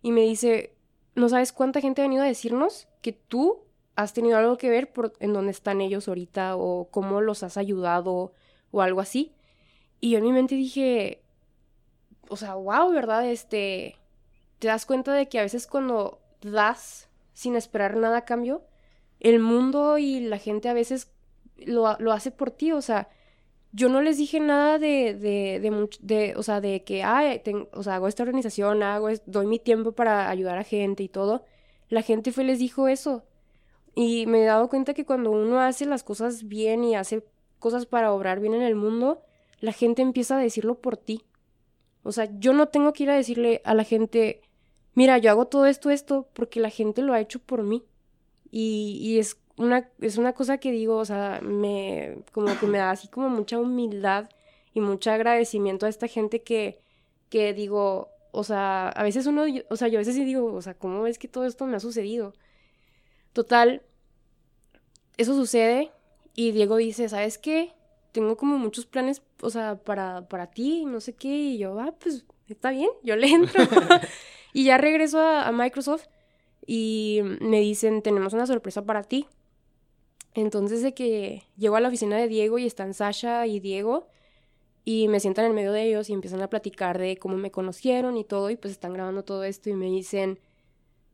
Y me dice, ¿no sabes cuánta gente ha venido a decirnos que tú has tenido algo que ver por en dónde están ellos ahorita o cómo los has ayudado o algo así? Y yo en mi mente dije, o sea, wow, ¿verdad? Este, te das cuenta de que a veces cuando das sin esperar nada a cambio, el mundo y la gente a veces lo, lo hace por ti, o sea, yo no les dije nada de, de, de, de, o sea, de que, ay, ten- o sea, hago esta organización, hago, doy mi tiempo para ayudar a gente y todo. La gente fue y les dijo eso. Y me he dado cuenta que cuando uno hace las cosas bien y hace cosas para obrar bien en el mundo, la gente empieza a decirlo por ti. O sea, yo no tengo que ir a decirle a la gente, mira, yo hago todo esto, esto, porque la gente lo ha hecho por mí. Y, y es, una, es una cosa que digo, o sea, me, como que me da así como mucha humildad y mucho agradecimiento a esta gente que, que digo, o sea, a veces uno, o sea, yo a veces sí digo, o sea, ¿cómo es que todo esto me ha sucedido? Total, eso sucede y Diego dice, ¿sabes qué? Tengo como muchos planes, o sea, para, para ti, no sé qué, y yo, ah, pues está bien, yo le entro. y ya regreso a, Microsoft y me dicen, tenemos una sorpresa para ti. Entonces de que llego a la oficina de Diego y están Sasha y Diego y me sientan en medio de ellos y empiezan a platicar de cómo me conocieron y todo y pues están grabando todo esto y me dicen,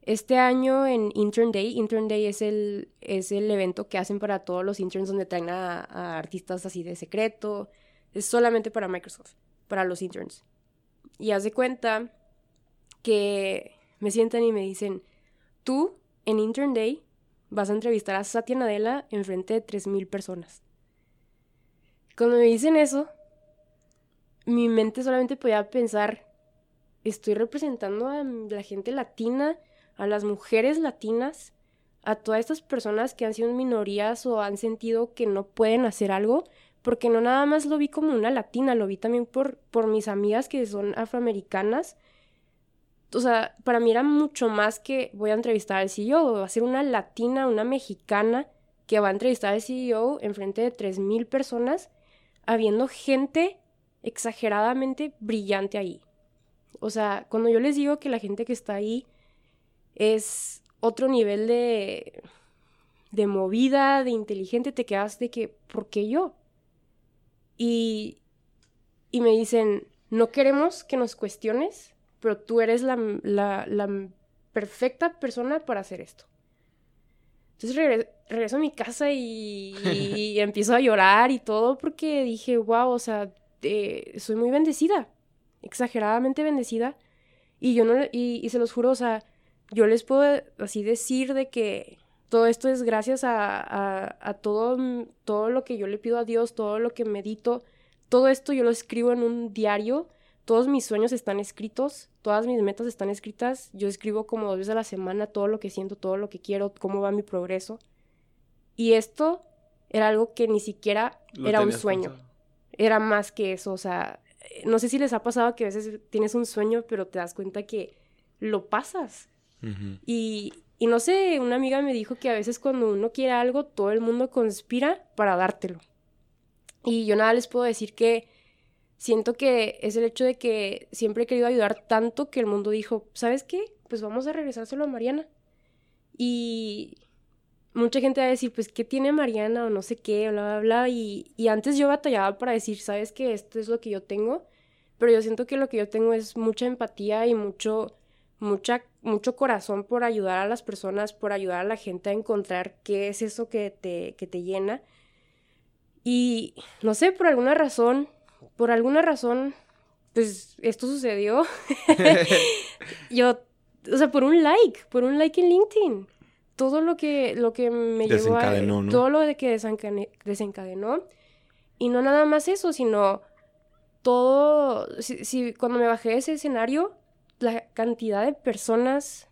este año en Intern Day, Intern Day es el, es el evento que hacen para todos los interns donde traen a, a artistas así de secreto, es solamente para Microsoft, para los interns. Y haz de cuenta que me sientan y me dicen, tú en Intern Day vas a entrevistar a Satya Nadella en frente de 3.000 personas. Cuando me dicen eso, mi mente solamente podía pensar, estoy representando a la gente latina, a las mujeres latinas, a todas estas personas que han sido minorías o han sentido que no pueden hacer algo, porque no nada más lo vi como una latina, lo vi también por, por mis amigas que son afroamericanas. O sea, para mí era mucho más que voy a entrevistar al CEO, va a ser una latina, una mexicana que va a entrevistar al CEO en frente de 3.000 personas, habiendo gente exageradamente brillante ahí. O sea, cuando yo les digo que la gente que está ahí es otro nivel de, de movida, de inteligente, te quedas de que, ¿por qué yo? Y, y me dicen, no queremos que nos cuestiones, pero tú eres la, la, la perfecta persona para hacer esto. Entonces regreso a mi casa y, y, empiezo a llorar y todo porque dije, wow, o sea, eh, soy muy bendecida, exageradamente bendecida. Y yo no, y, y, se los juro, o sea, yo les puedo así decir de que todo esto es gracias a, a, a todo, todo lo que yo le pido a Dios, todo lo que medito, todo esto yo lo escribo en un diario, todos mis sueños están escritos, todas mis metas están escritas, yo escribo como dos veces a la semana todo lo que siento, todo lo que quiero, cómo va mi progreso. Y esto era algo que ni siquiera lo era un sueño. Pensado era más que eso, o sea, no sé si les ha pasado que a veces tienes un sueño, pero te das cuenta que lo pasas. y, y no sé, una amiga me dijo que a veces cuando uno quiere algo, todo el mundo conspira para dártelo. Y yo nada les puedo decir que siento que es el hecho de que siempre he querido ayudar tanto que el mundo dijo, ¿sabes qué? Pues vamos a regresárselo a Mariana. Y mucha gente va a decir, pues, ¿qué tiene Mariana? O no sé qué, bla, bla, bla. Y, y antes yo batallaba para decir, ¿sabes qué? Esto es lo que yo tengo. Pero yo siento que lo que yo tengo es mucha empatía y mucho, mucha, mucho corazón por ayudar a las personas, por ayudar a la gente a encontrar qué es eso que te, que te llena. Y no sé, por alguna razón, por alguna razón, pues esto sucedió. yo, o sea, por un like, por un like en LinkedIn todo lo que, lo que me llevó a... ¿no? Todo lo de que desencadenó. Y no nada más eso, sino todo... Si, cuando me bajé de ese escenario, la cantidad de personas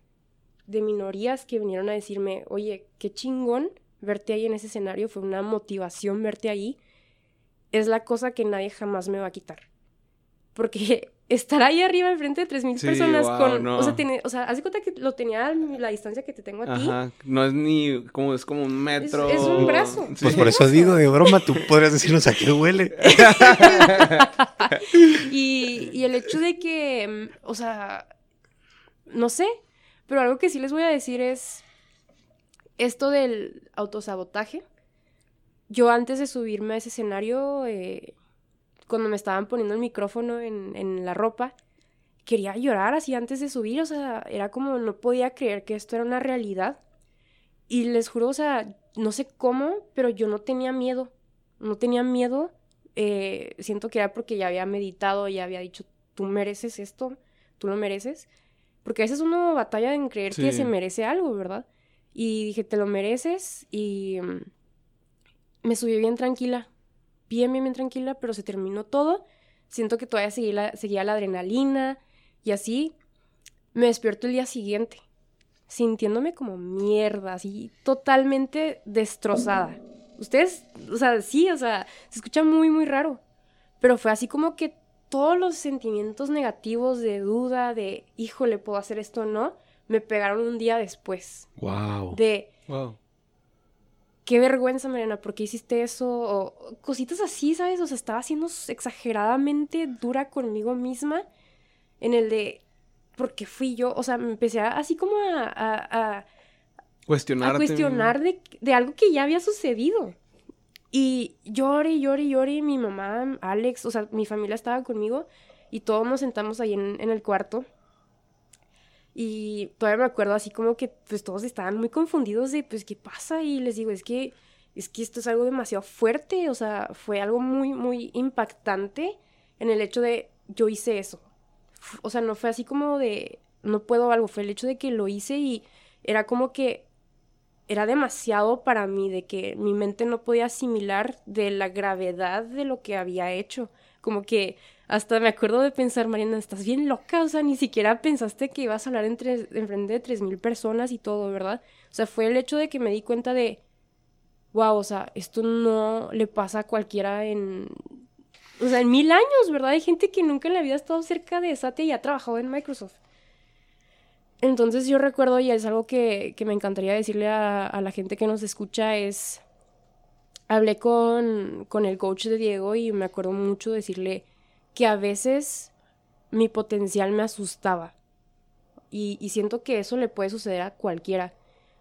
de minorías que vinieron a decirme, oye, qué chingón verte ahí en ese escenario, fue una motivación verte ahí, es la cosa que nadie jamás me va a quitar. Porque estar ahí arriba enfrente de 3.000 personas con... O sea, tiene, o sea, hace cuenta que lo tenía a la distancia que te tengo a ti. Ajá, no es ni como, es como un metro. Es, un brazo. Pues por eso digo, de broma, tú podrías decirnos a qué huele. y, y el hecho de que, o sea, no sé, pero algo que sí les voy a decir es esto del autosabotaje. Yo antes de subirme a ese escenario... Eh, cuando me estaban poniendo el micrófono en, en la ropa, quería llorar así antes de subir, o sea, era como no podía creer que esto era una realidad. Y les juro, o sea, no sé cómo, pero yo no tenía miedo, no tenía miedo. Eh, siento que era porque ya había meditado, ya había dicho, tú mereces esto, tú lo mereces. Porque a veces uno batalla en creer que se merece algo, ¿verdad? Y dije, te lo mereces y mm, me subí bien tranquila, bien, bien, bien tranquila, pero se terminó todo. Siento que todavía seguí la- seguía la adrenalina y así me despierto el día siguiente, sintiéndome como mierda, así totalmente destrozada. Ustedes, o sea, sí, o sea, se escucha muy, muy raro, pero fue así como que todos los sentimientos negativos de duda, de, híjole, ¿puedo hacer esto o no? Me pegaron un día después, Wow. de, Wow. Qué vergüenza, Mariana, ¿por qué hiciste eso? O cositas así, ¿sabes? O sea, estaba siendo exageradamente dura conmigo misma en el de, ¿por qué fui yo? O sea, me empecé a- así como a, a- a- cuestionar de, de algo que ya había sucedido. Y lloré, lloré, lloré. Mi mamá, Alex, o sea, mi familia estaba conmigo y todos nos sentamos ahí en, en el cuarto. Y todavía me acuerdo así como que pues todos estaban muy confundidos de pues qué pasa y les digo, es que es que esto es algo demasiado fuerte, o sea, fue algo muy muy impactante en el hecho de yo hice eso. O sea, no fue así como de no puedo algo, fue el hecho de que lo hice y era como que era demasiado para mí, de que mi mente no podía asimilar de la gravedad de lo que había hecho. Como que hasta me acuerdo de pensar, Mariana, estás bien loca, o sea, ni siquiera pensaste que ibas a hablar en, tres- en frente de tres mil personas y todo, ¿verdad? O sea, fue el hecho de que me di cuenta de, wow, o sea, esto no le pasa a cualquiera en, o sea, en mil años, ¿verdad? Hay gente que nunca en la vida ha estado cerca de Satya y ha trabajado en Microsoft. Entonces yo recuerdo, y es algo que, que me encantaría decirle a, a la gente que nos escucha, es, hablé con, con el coach de Diego y me acuerdo mucho decirle que a veces mi potencial me asustaba. Y, y siento que eso le puede suceder a cualquiera.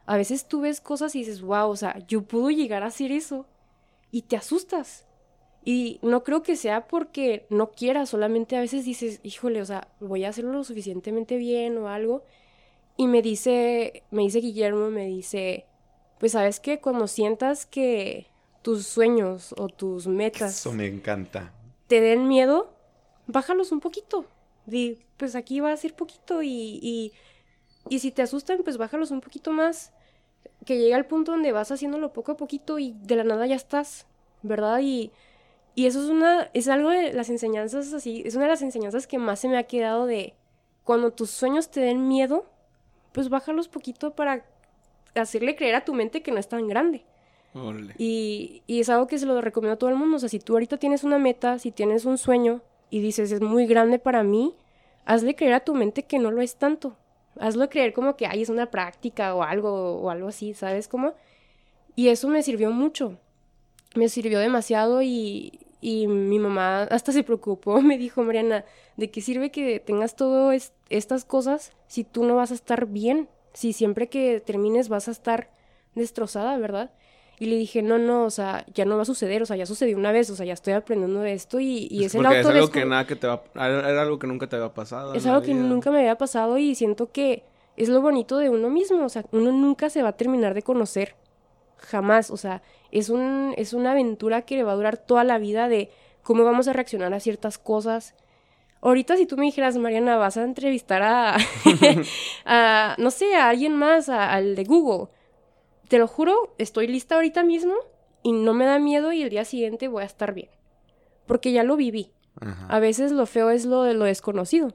A veces tú ves cosas y dices, wow, o sea, yo puedo llegar a hacer eso. Y te asustas. Y no creo que sea porque no quieras, solamente a veces dices, híjole, o sea, voy a hacerlo lo suficientemente bien o algo. Y me dice, me dice Guillermo, me dice, pues sabes que cuando sientas que tus sueños o tus metas Eso me encanta. te den miedo, bájalos un poquito. Di, pues aquí va a ser poquito y, y, y si te asustan, pues bájalos un poquito más. Que llegue al punto donde vas haciéndolo poco a poquito y de la nada ya estás, ¿verdad? Y, y eso es una, es algo de las enseñanzas así, es una de las enseñanzas que más se me ha quedado de cuando tus sueños te den miedo, pues bájalos poquito para hacerle creer a tu mente que no es tan grande. Y, y es algo que se lo recomiendo a todo el mundo. O sea, si tú ahorita tienes una meta, si tienes un sueño y dices es muy grande para mí, hazle creer a tu mente que no lo es tanto. Hazlo creer como que ay, es una práctica o algo o algo así, ¿sabes cómo? Y eso me sirvió mucho. Me sirvió demasiado y, y mi mamá hasta se preocupó. Me dijo, Mariana, ¿de qué sirve que tengas todas estas cosas si tú no vas a estar bien? Si siempre que termines vas a estar destrozada, ¿verdad? Y le dije, no, no, o sea, ya no va a suceder, o sea, ya sucedió una vez, o sea, ya estoy aprendiendo de esto y, y es el es algo que nada que te va... Era algo que nunca te había pasado. es algo que nunca me había pasado y siento que es lo bonito de uno mismo, o sea, uno nunca se va a terminar de conocer, jamás, o sea, es, un, es una aventura que le va a durar toda la vida de cómo vamos a reaccionar a ciertas cosas. Ahorita si tú me dijeras, Mariana, vas a entrevistar a, a no sé, a alguien más, a- al de Google, te lo juro, estoy lista ahorita mismo y no me da miedo y el día siguiente voy a estar bien, porque ya lo viví. Ajá. A veces lo feo es lo de lo desconocido.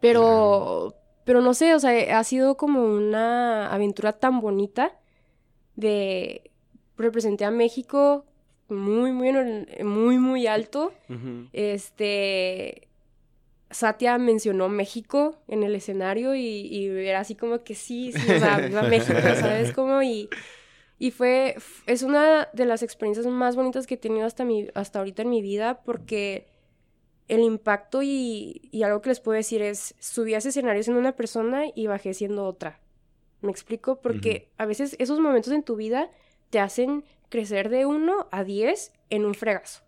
Pero, pero no sé, o sea, ha sido como una aventura tan bonita de representé a México muy, muy, muy, muy alto. Este, Satya mencionó México en el escenario y, y era así como que sí, sí, o sea, viva México, ¿sabes? Como y, y fue, es una de las experiencias más bonitas que he tenido hasta, mi, hasta ahorita en mi vida porque el impacto y, y algo que les puedo decir es, subí a ese escenario siendo una persona y bajé siendo otra. ¿Me explico? Porque a veces esos momentos en tu vida te hacen crecer de uno a diez en un fregazo.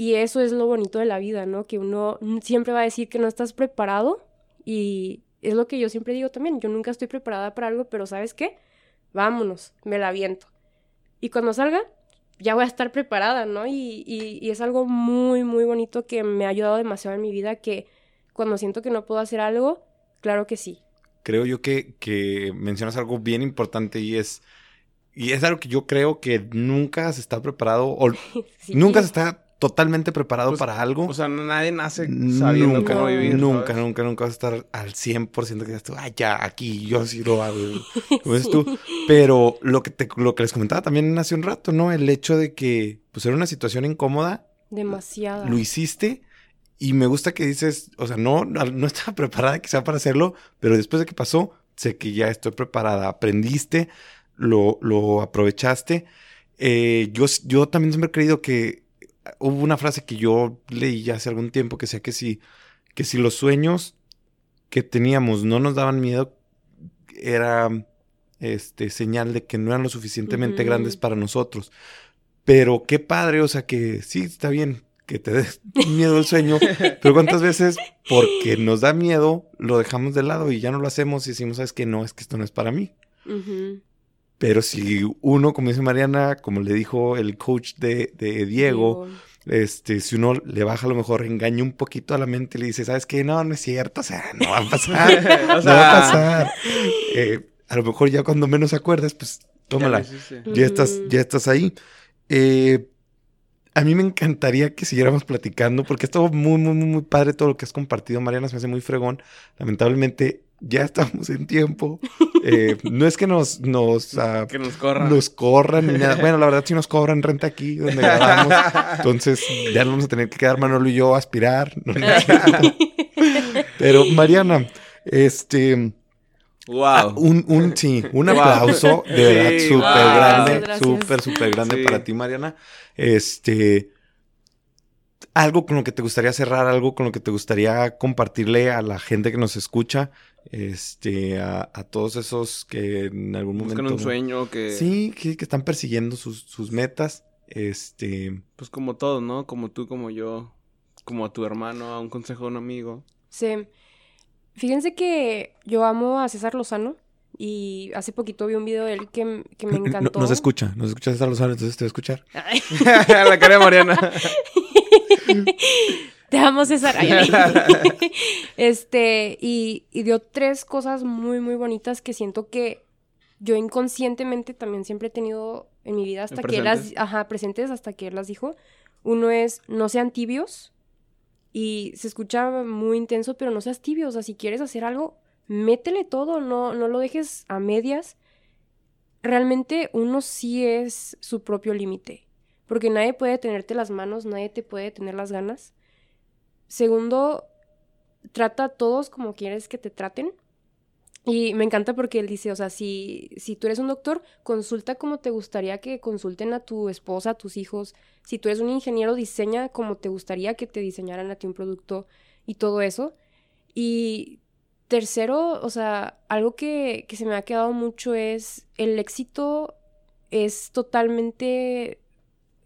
Y eso es lo bonito de la vida, ¿no? Que uno siempre va a decir que no estás preparado y es lo que yo siempre digo también, yo nunca estoy preparada para algo, pero ¿sabes qué? Vámonos, me la aviento. Y cuando salga, ya voy a estar preparada, ¿no? Y, y, y es algo muy, muy bonito que me ha ayudado demasiado en mi vida, que cuando siento que no puedo hacer algo, claro que sí. Creo yo que, que mencionas algo bien importante y es, y es algo que yo creo que nunca se está preparado o Sí. nunca se está totalmente preparado Pues, para algo. O sea, nadie nace sabiendo nunca, cómo vivir. nunca, ¿sabes? nunca, nunca vas a estar al 100% que digas tú, ay, ya, aquí, yo sí lo hago. Como dices tú. Pero lo que, te, lo que les comentaba también hace un rato, ¿no? El hecho de que, pues, era una situación incómoda, Demasiada. lo hiciste y me gusta que dices, o sea, no, no no estaba preparada quizá para hacerlo, pero después de que pasó, sé que ya estoy preparada. Aprendiste, lo, lo aprovechaste. Eh, yo, yo también siempre he creído que hubo una frase que yo leí ya hace algún tiempo que decía que si, que si los sueños que teníamos no nos daban miedo, era este señal de que no eran lo suficientemente grandes para nosotros. Pero qué padre, o sea que sí, está bien que te des miedo el sueño, pero cuántas veces porque nos da miedo lo dejamos de lado y ya no lo hacemos y decimos, sabes que no, es que esto no es para mí. Pero si uno, como dice Mariana, como le dijo el coach de, de Diego, este, si uno le baja a lo mejor, engaña un poquito a la mente y le dice, ¿sabes qué? No, no es cierto, o sea, no va a pasar, o no va a pasar. Eh, a lo mejor ya cuando menos acuerdas, pues ya tómala hiciste. ya estás, ya estás ahí. Eh, a mí me encantaría que siguiéramos platicando porque estuvo muy, muy, muy, muy padre todo lo que has compartido, Mariana, se me hace muy fregón. Lamentablemente ya estamos en tiempo. Eh, no es que nos, nos, ah, Que nos corran. nos corran ni nada. Bueno, la verdad sí nos cobran renta aquí donde grabamos. Entonces ya nos vamos a tener que quedar Manolo y yo a aspirar. No, no. Pero Mariana, este... Ah, Wow. un, un, sí, un Wow. aplauso de verdad Sí, súper wow. grande, súper, súper grande Sí. para ti, Mariana. Este, algo con lo que te gustaría cerrar, algo con lo que te gustaría compartirle a la gente que nos escucha, este, a, a todos esos que en algún Buscan momento... un sueño que... Sí, que, que están persiguiendo sus, sus metas. Este, Pues como todos, ¿no? Como tú, como yo, como a tu hermano, a un consejo de un amigo. Sí. Fíjense que yo amo a César Lozano y hace poquito vi un video de él que, que me no, encantó. nos escucha, nos escucha César Lozano, entonces te voy a escuchar. La cara de Mariana. Te amo, César. Este, y, y dio tres cosas muy, muy bonitas que siento que yo inconscientemente también siempre he tenido en mi vida hasta que él las, ajá, presentes hasta que él las dijo. Uno es, no sean tibios. Y se escucha muy intenso, pero no seas tibio. O sea, si quieres hacer algo, métele todo, no, no lo dejes a medias. Realmente uno sí es su propio límite. Porque nadie puede tenerte las manos, nadie te puede tener las ganas. Segundo, trata a todos como quieres que te traten. Y me encanta porque él dice, o sea, si, si tú eres un doctor, consulta como te gustaría que consulten a tu esposa, a tus hijos. Si tú eres un ingeniero, diseña como te gustaría que te diseñaran a ti un producto y todo eso. Y tercero, o sea, algo que, que se me ha quedado mucho es el éxito es totalmente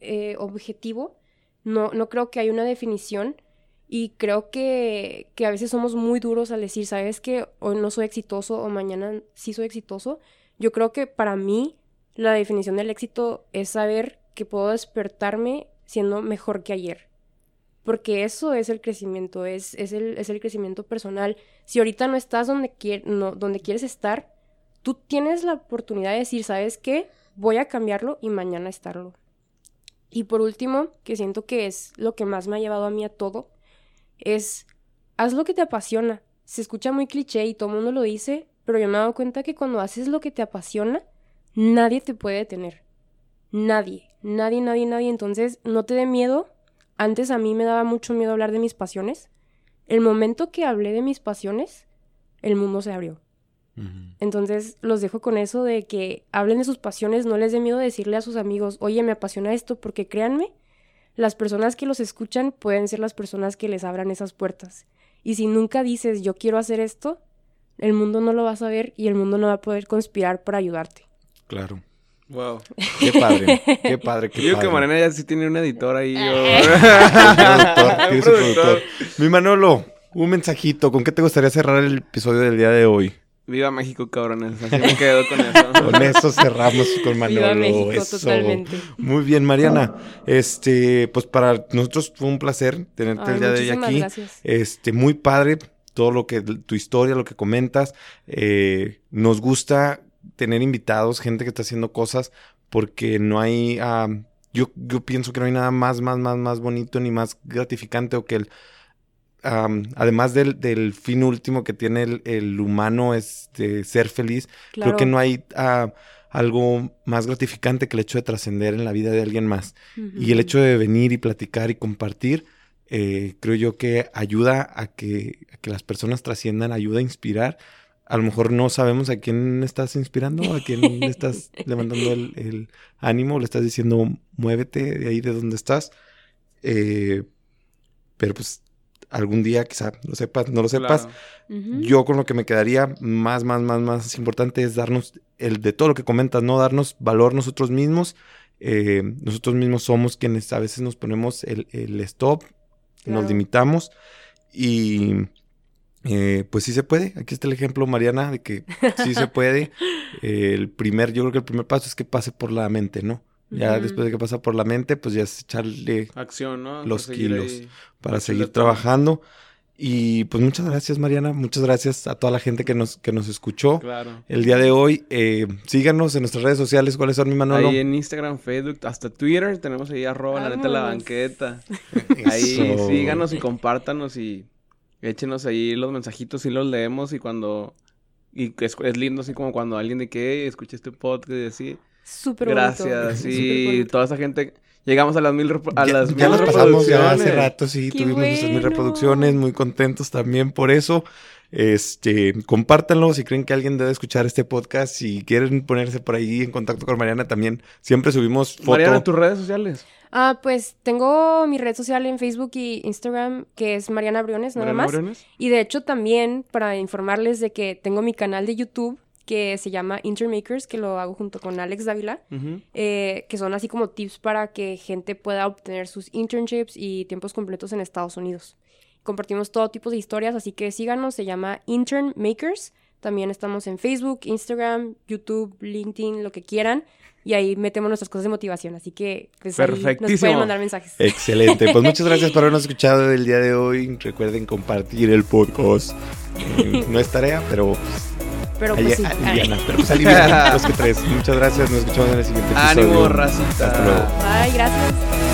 eh, objetivo. No, no creo que haya una definición. Y creo que, que a veces somos muy duros al decir, ¿sabes que Hoy no soy exitoso o mañana sí soy exitoso. Yo creo que para mí la definición del éxito es saber que puedo despertarme siendo mejor que ayer. Porque eso es el crecimiento, es, es, el, es el crecimiento personal. Si ahorita no estás donde, quier, no, donde quieres estar, tú tienes la oportunidad de decir, ¿sabes qué? Voy a cambiarlo y mañana estarlo. Y por último, que siento que es lo que más me ha llevado a mí a todo, es haz lo que te apasiona. Se escucha muy cliché y todo el mundo lo dice, pero yo me he dado cuenta que cuando haces lo que te apasiona, nadie te puede detener. Nadie, nadie, nadie, nadie. Entonces, no te dé miedo. Antes a mí me daba mucho miedo hablar de mis pasiones. El momento que hablé de mis pasiones, el mundo se abrió. Entonces los dejo con eso de que hablen de sus pasiones, no les dé miedo decirle a sus amigos, oye, me apasiona esto, porque créanme, las personas que los escuchan pueden ser las personas que les abran esas puertas. Y si nunca dices, yo quiero hacer esto, el mundo no lo va a saber y el mundo no va a poder conspirar para ayudarte. Claro. Wow. Qué padre, qué padre, qué Yo digo padre. que Mariana ya sí tiene un editor ahí. Un o- productor, Un tienes un productor. productor. Mi Manolo, un mensajito. ¿Con qué te gustaría cerrar el episodio del día de hoy? Viva México, cabrones. Así me quedo con eso. Con eso cerramos con Manolo. Viva México, eso. totalmente. Muy bien, Mariana. Este, pues para nosotros fue un placer tenerte Ay, el día de hoy muchísimas aquí. gracias. Este, muy padre. todo lo que, tu historia, lo que comentas. Eh, nos gusta tener invitados, gente que está haciendo cosas, porque no hay, ah, yo, yo pienso que no hay nada más, más, más, más bonito ni más gratificante o que el, además del, fin último que tiene el, humano es de ser feliz, creo que no hay ah, algo más gratificante que el hecho de trascender en la vida de alguien más. Y el hecho de venir y platicar y compartir, eh, creo yo que ayuda a que, a que las personas trasciendan, ayuda a inspirar a lo mejor no sabemos a quién estás inspirando, a quién le estás levantando el, ánimo, le estás diciendo muévete de ahí de donde estás. Eh, pero pues algún día quizá lo sepas, no lo sepas. Yo con lo que me quedaría más, más, más, más importante es darnos el de todo lo que comentas, ¿no? Darnos valor nosotros mismos. Eh, nosotros mismos somos quienes a veces nos ponemos el, stop, nos limitamos y eh, pues sí se puede. Aquí está el ejemplo, Mariana, de que sí se puede. el primer, yo creo que el primer paso es que pase por la mente, ¿no? Ya después de que pasa por la mente, pues ya es echarle acción, ¿no? Los kilos para seguir trabajando. Y pues muchas gracias, Mariana. Muchas gracias a toda la gente que nos, que nos escuchó claro. el día de hoy. Eh, síganos en nuestras redes sociales. ¿Cuáles son, mi Manolo? Ahí en Instagram, Facebook, hasta Twitter. Tenemos ahí arroba la neta la banqueta. ahí síganos y compártanos y Échenos ahí los mensajitos y los leemos y cuando... Y es, es lindo así como cuando alguien de que escuché este podcast y así. Súper Gracias, sí. Toda esa gente... Llegamos a las mil, a ya, las ya pasamos ya hace rato, sí. tuvimos nuestras mil reproducciones. Muy contentos también por eso. Este, compártanlo si creen que alguien debe escuchar este podcast. Si quieren ponerse por ahí en contacto con Mariana, también siempre subimos fotos. Mariana, tus redes sociales. Ah, pues tengo mi red social en Facebook y Instagram, que es Mariana Briones, nada más. Y de hecho también para informarles de que tengo mi canal de YouTube que se llama Intermakers, que lo hago junto con Alex Dávila, eh, que son así como tips para que gente pueda obtener sus internships y tiempos completos en Estados Unidos. Compartimos todo tipo de historias, así que síganos, se llama Intern Makers. También estamos en Facebook, Instagram, YouTube, LinkedIn, lo que quieran. Y ahí metemos nuestras cosas de motivación. Así que pues, ahí nos pueden mandar mensajes. Excelente. Pues muchas gracias por habernos escuchado el día de hoy. Recuerden compartir el podcast. Eh, no es tarea, pero pero pues sí. Aliviana, pero pues aliviana, los que tres. Muchas gracias, nos escuchamos en el siguiente episodio. Ánimo, racita. Hasta luego. Bye, gracias.